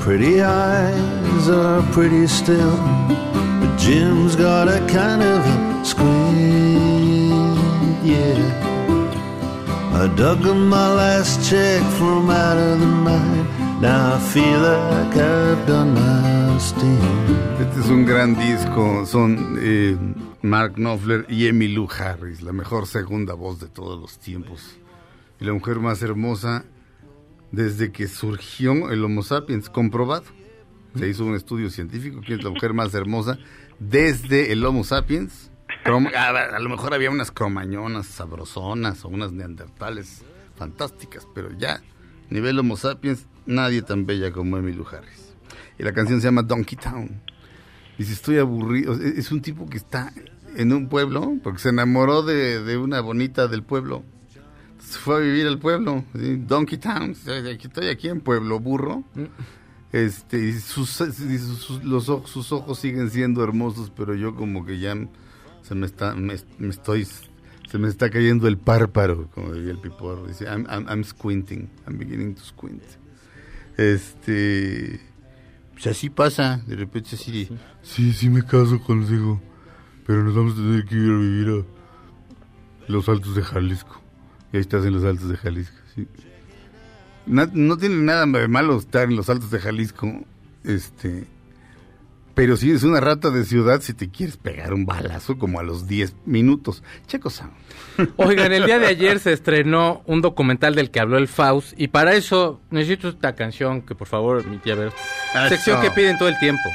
pretty eyes are pretty still, but Jim's got a kind of a squint, yeah. I dug up my last check from out of the mine. Now I feel like I've done my stint. Este es un gran disco. Son eh, Mark Knopfler y Emmylou Harris, la mejor segunda voz de todos los tiempos. Y la mujer más hermosa desde que surgió el Homo sapiens, comprobado. Se hizo un estudio científico quién es la mujer más hermosa desde el Homo sapiens. A, lo mejor había unas cromañonas sabrosonas o unas neandertales fantásticas, pero ya, nivel Homo sapiens, nadie tan bella como Emmylou Harris. Y la canción se llama Donkey Town. Dice, estoy aburrido. Es es un tipo que está en un pueblo, porque se enamoró de, de una bonita del pueblo. Se fue a vivir al pueblo, ¿sí? Donkey Town. Estoy aquí- en Pueblo Burro. Este, y sus, dice, sus- los ojos, sus ojos siguen siendo hermosos, pero yo como que ya se me está, me, me estoy, se me está cayendo el párpado, como diría el piporro. Dice, I'm, I'm, I'm squinting, I'm beginning to squint. Este, pues así pasa, de repente así, de, sí, sí me caso contigo, pero nos vamos a tener que ir a vivir a los altos de Jalisco. Y ahí estás en los altos de Jalisco, sí. No tiene nada de malo estar en los altos de Jalisco, este, pero si es una rata de ciudad, si te quieres pegar un balazo como a los 10 minutos. Checo Sound. Oigan, el día de ayer se estrenó un documental del que habló el Faust y para eso necesito esta canción que por favor, mi tía ver. Sección que piden todo el tiempo.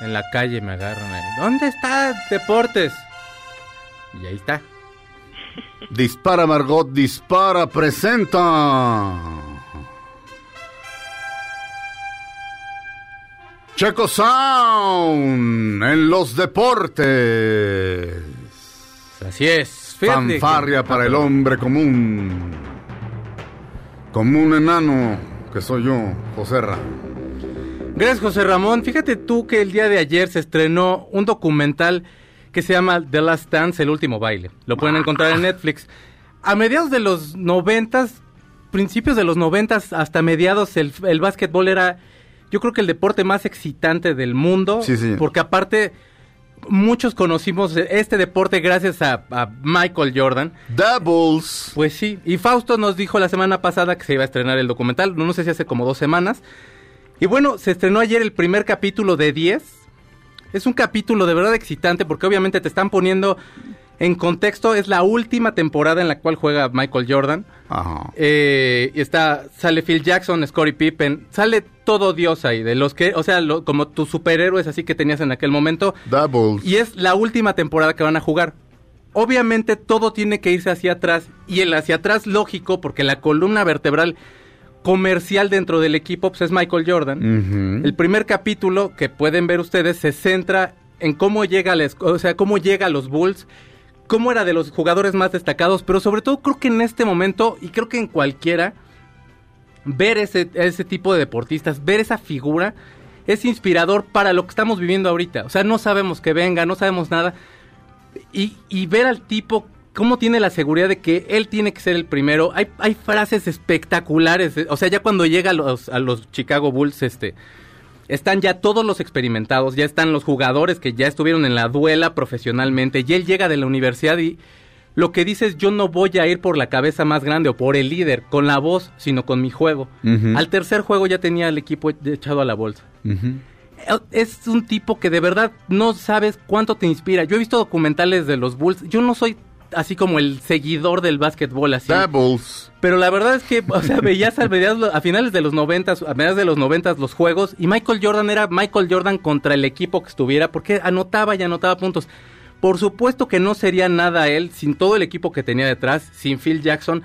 En la calle me agarran ahí. ¿Dónde está Deportes? Y ahí está. Dispara Margot, dispara, presenta. Checo Sound en los deportes. Así es. Fíjate que- Fanfarria para el hombre común. Como un enano que soy yo, Joserra. Gracias, José Ramón. Fíjate tú que el día de ayer se estrenó un documental que se llama The Last Dance, el último baile. Lo pueden encontrar en Netflix. A mediados de los noventas, principios de los noventas hasta mediados, el, el básquetbol era, yo creo que el deporte más excitante del mundo. Sí, sí. Porque aparte, muchos conocimos este deporte gracias a, a Michael Jordan. Doubles. Pues sí, y Fausto nos dijo la semana pasada que se iba a estrenar el documental, no sé si hace como dos semanas. Y bueno, se estrenó ayer el primer capítulo de 10. Es un capítulo de verdad excitante porque obviamente te están poniendo en contexto. Es la última temporada en la cual juega Michael Jordan. Ajá. Eh, y está, sale Phil Jackson, Scottie Pippen, sale todo Dios ahí, de los que, o sea, lo- como tus superhéroes así que tenías en aquel momento. Doubles. Y es la última temporada que van a jugar. Obviamente todo tiene que irse hacia atrás y el hacia atrás lógico porque la columna vertebral comercial dentro del equipo pues, es Michael Jordan. El primer capítulo que pueden ver ustedes se centra en cómo llega, la o sea, cómo llega a los Bulls, cómo era de los jugadores más destacados, pero sobre todo creo que en este momento y creo que en cualquiera ver ese, ese tipo de deportistas, ver esa figura es inspirador para lo que estamos viviendo ahorita. O sea, no sabemos que venga, no sabemos nada. Y, y ver al tipo cómo tiene la seguridad de que él tiene que ser el primero. Hay, hay frases espectaculares. eh, O sea, ya cuando llega a los, a los Chicago Bulls, este, están ya todos los experimentados, ya están los jugadores que ya estuvieron en la duela profesionalmente. Y él llega de la universidad y lo que dice es yo no voy a ir por la cabeza más grande o por el líder, con la voz, sino con mi juego. Al tercer juego ya tenía el equipo echado a la bolsa. Es un tipo que de verdad no sabes cuánto te inspira. Yo he visto documentales de los Bulls. Yo no soy así como el seguidor del básquetbol así. Doubles. Pero la verdad es que, o sea, veías a, mediados- a finales de los noventas, a mediados de los noventas los juegos y Michael Jordan era Michael Jordan contra el equipo que estuviera porque anotaba y anotaba puntos. Por supuesto que no sería nada él sin todo el equipo que tenía detrás, sin Phil Jackson.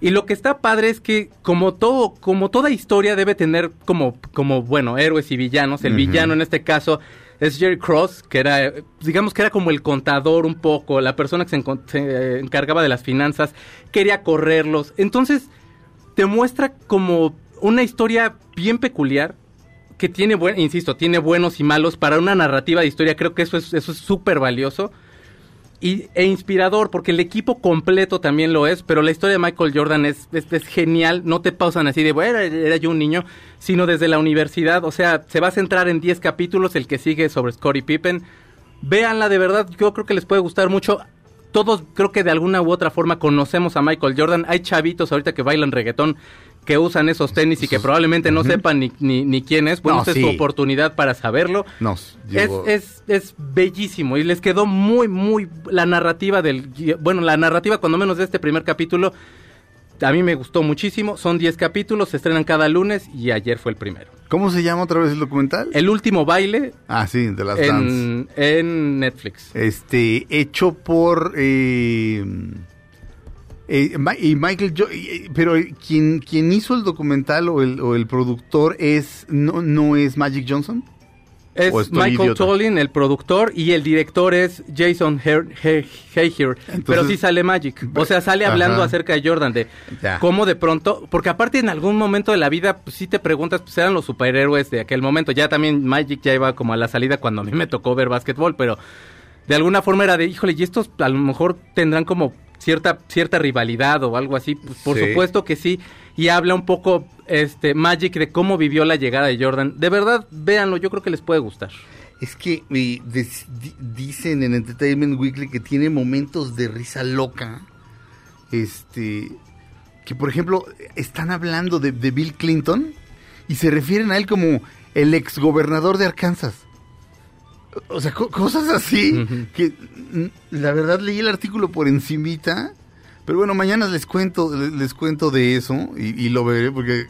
Y lo que está padre es que como todo, como toda historia debe tener como, como bueno, héroes y villanos. El villano en este caso es Jerry Cross, que era, eh, digamos que era como el contador un poco, la persona que se, encargaba de las finanzas, quería correrlos. Entonces, te muestra como una historia bien peculiar que tiene buen, insisto, tiene buenos y malos para una narrativa de historia. Creo que eso es eso es súper valioso y, e inspirador porque el equipo completo también lo es, pero la historia de Michael Jordan es, es, es genial. No te pausan así de, bueno, era, yo un niño, sino desde la universidad. O sea, se va a centrar en 10 capítulos, el que sigue sobre Scottie Pippen. Véanla, de verdad, yo creo que les puede gustar mucho. Todos creo que de alguna u otra forma conocemos a Michael Jordan. Hay chavitos ahorita que bailan reggaetón que usan esos tenis y que probablemente no sepan ni, ni, ni quién es. Bueno, No, esta sí. es tu oportunidad para saberlo. Nos Es, es, es bellísimo y les quedó muy, muy la narrativa del... Bueno, la narrativa cuando menos de este primer capítulo, a mí me gustó muchísimo. Son 10 capítulos, se estrenan cada lunes y ayer fue el primero. ¿Cómo se llama otra vez el documental? El último baile Ah, sí, de las Dance. en, en Netflix. Este, hecho por... eh, eh, y Michael Jo- eh, pero quien, quien hizo el documental o el, o el productor es no, no es Magic Johnson Es ¿O estoy Michael idiota? Tollin, el productor, y el director es Jason Heiher. Pero sí sale Magic. O sea, sale hablando Ajá. acerca de Jordan, de Ya. cómo de pronto, porque aparte en algún momento de la vida, pues sí te preguntas, pues eran los superhéroes de aquel momento. Ya también Magic ya iba como a la salida cuando a mí me tocó ver básquetbol, pero de alguna forma era de, híjole, y estos a lo mejor tendrán como cierta cierta rivalidad o algo así. Pues, por Sí. supuesto que sí. Y habla un poco este Magic de cómo vivió la llegada de Jordan. De verdad, véanlo, yo creo que les puede gustar. Es que eh, des- di- dicen en Entertainment Weekly que tiene momentos de risa loca este, que por ejemplo, están hablando de, de Bill Clinton y se refieren a él como el exgobernador de Arkansas. O sea, co- cosas así que la verdad leí el artículo por encimita, pero bueno, mañana les cuento les, les cuento de eso y, y lo veré porque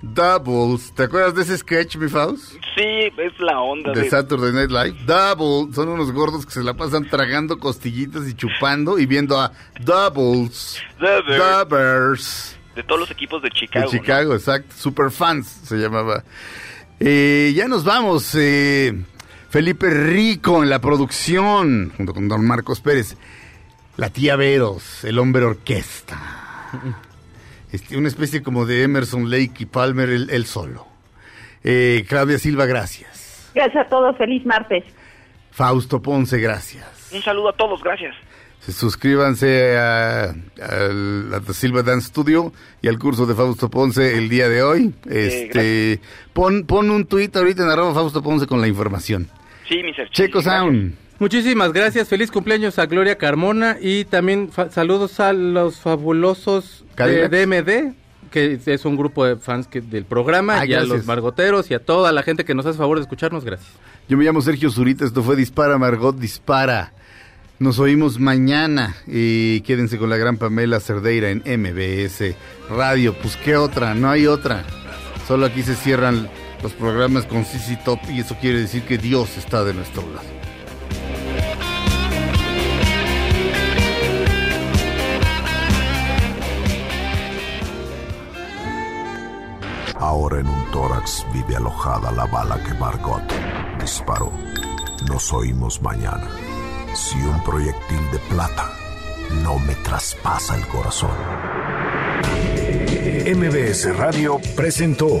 Doubles, ¿te acuerdas de ese sketch, mi Faust? Sí, es la onda De de... Saturday Night Live. Double, son unos gordos que se la pasan tragando costillitas y chupando y viendo a Doubles. Double. Dubbers. de todos los equipos de De Chicago. ¿no? Chicago, exacto. Superfans se llamaba. Eh, ya nos vamos. eh, Felipe Rico en la producción, junto con don Marcos Pérez. La tía Veros, el hombre orquesta. Este, una especie como de Emerson Lake y Palmer, él, él solo. Eh, Claudia Silva, gracias. Gracias a todos, feliz martes. Fausto Ponce, gracias. Un saludo a todos, gracias. Se- Suscríbanse a, a la Silva Dance Studio y al curso de Fausto Ponce el día de hoy. Este, pon, pon un tuit ahorita en arroba Fausto Ponce con la información. Sí, mi ser. Checo Sound. Muchísimas gracias, feliz cumpleaños a Gloria Carmona y también fa- saludos a los fabulosos de. DMD, que es un grupo de fans que, del programa, Ah, y a los margoteros y a toda la gente que nos hace favor de escucharnos, gracias. Yo me llamo Sergio Zurita, esto fue Dispara Margot Dispara. Nos oímos mañana y quédense con la gran Pamela Cerdeira en MBS Radio. Pues qué otra, no hay otra. Solo aquí se cierran los programas con CC Top y eso quiere decir que Dios está de nuestro lado. Ahora en un tórax vive alojada la bala que Margot disparó. Nos oímos mañana. Si un proyectil de plata no me traspasa el corazón. MBS Radio presentó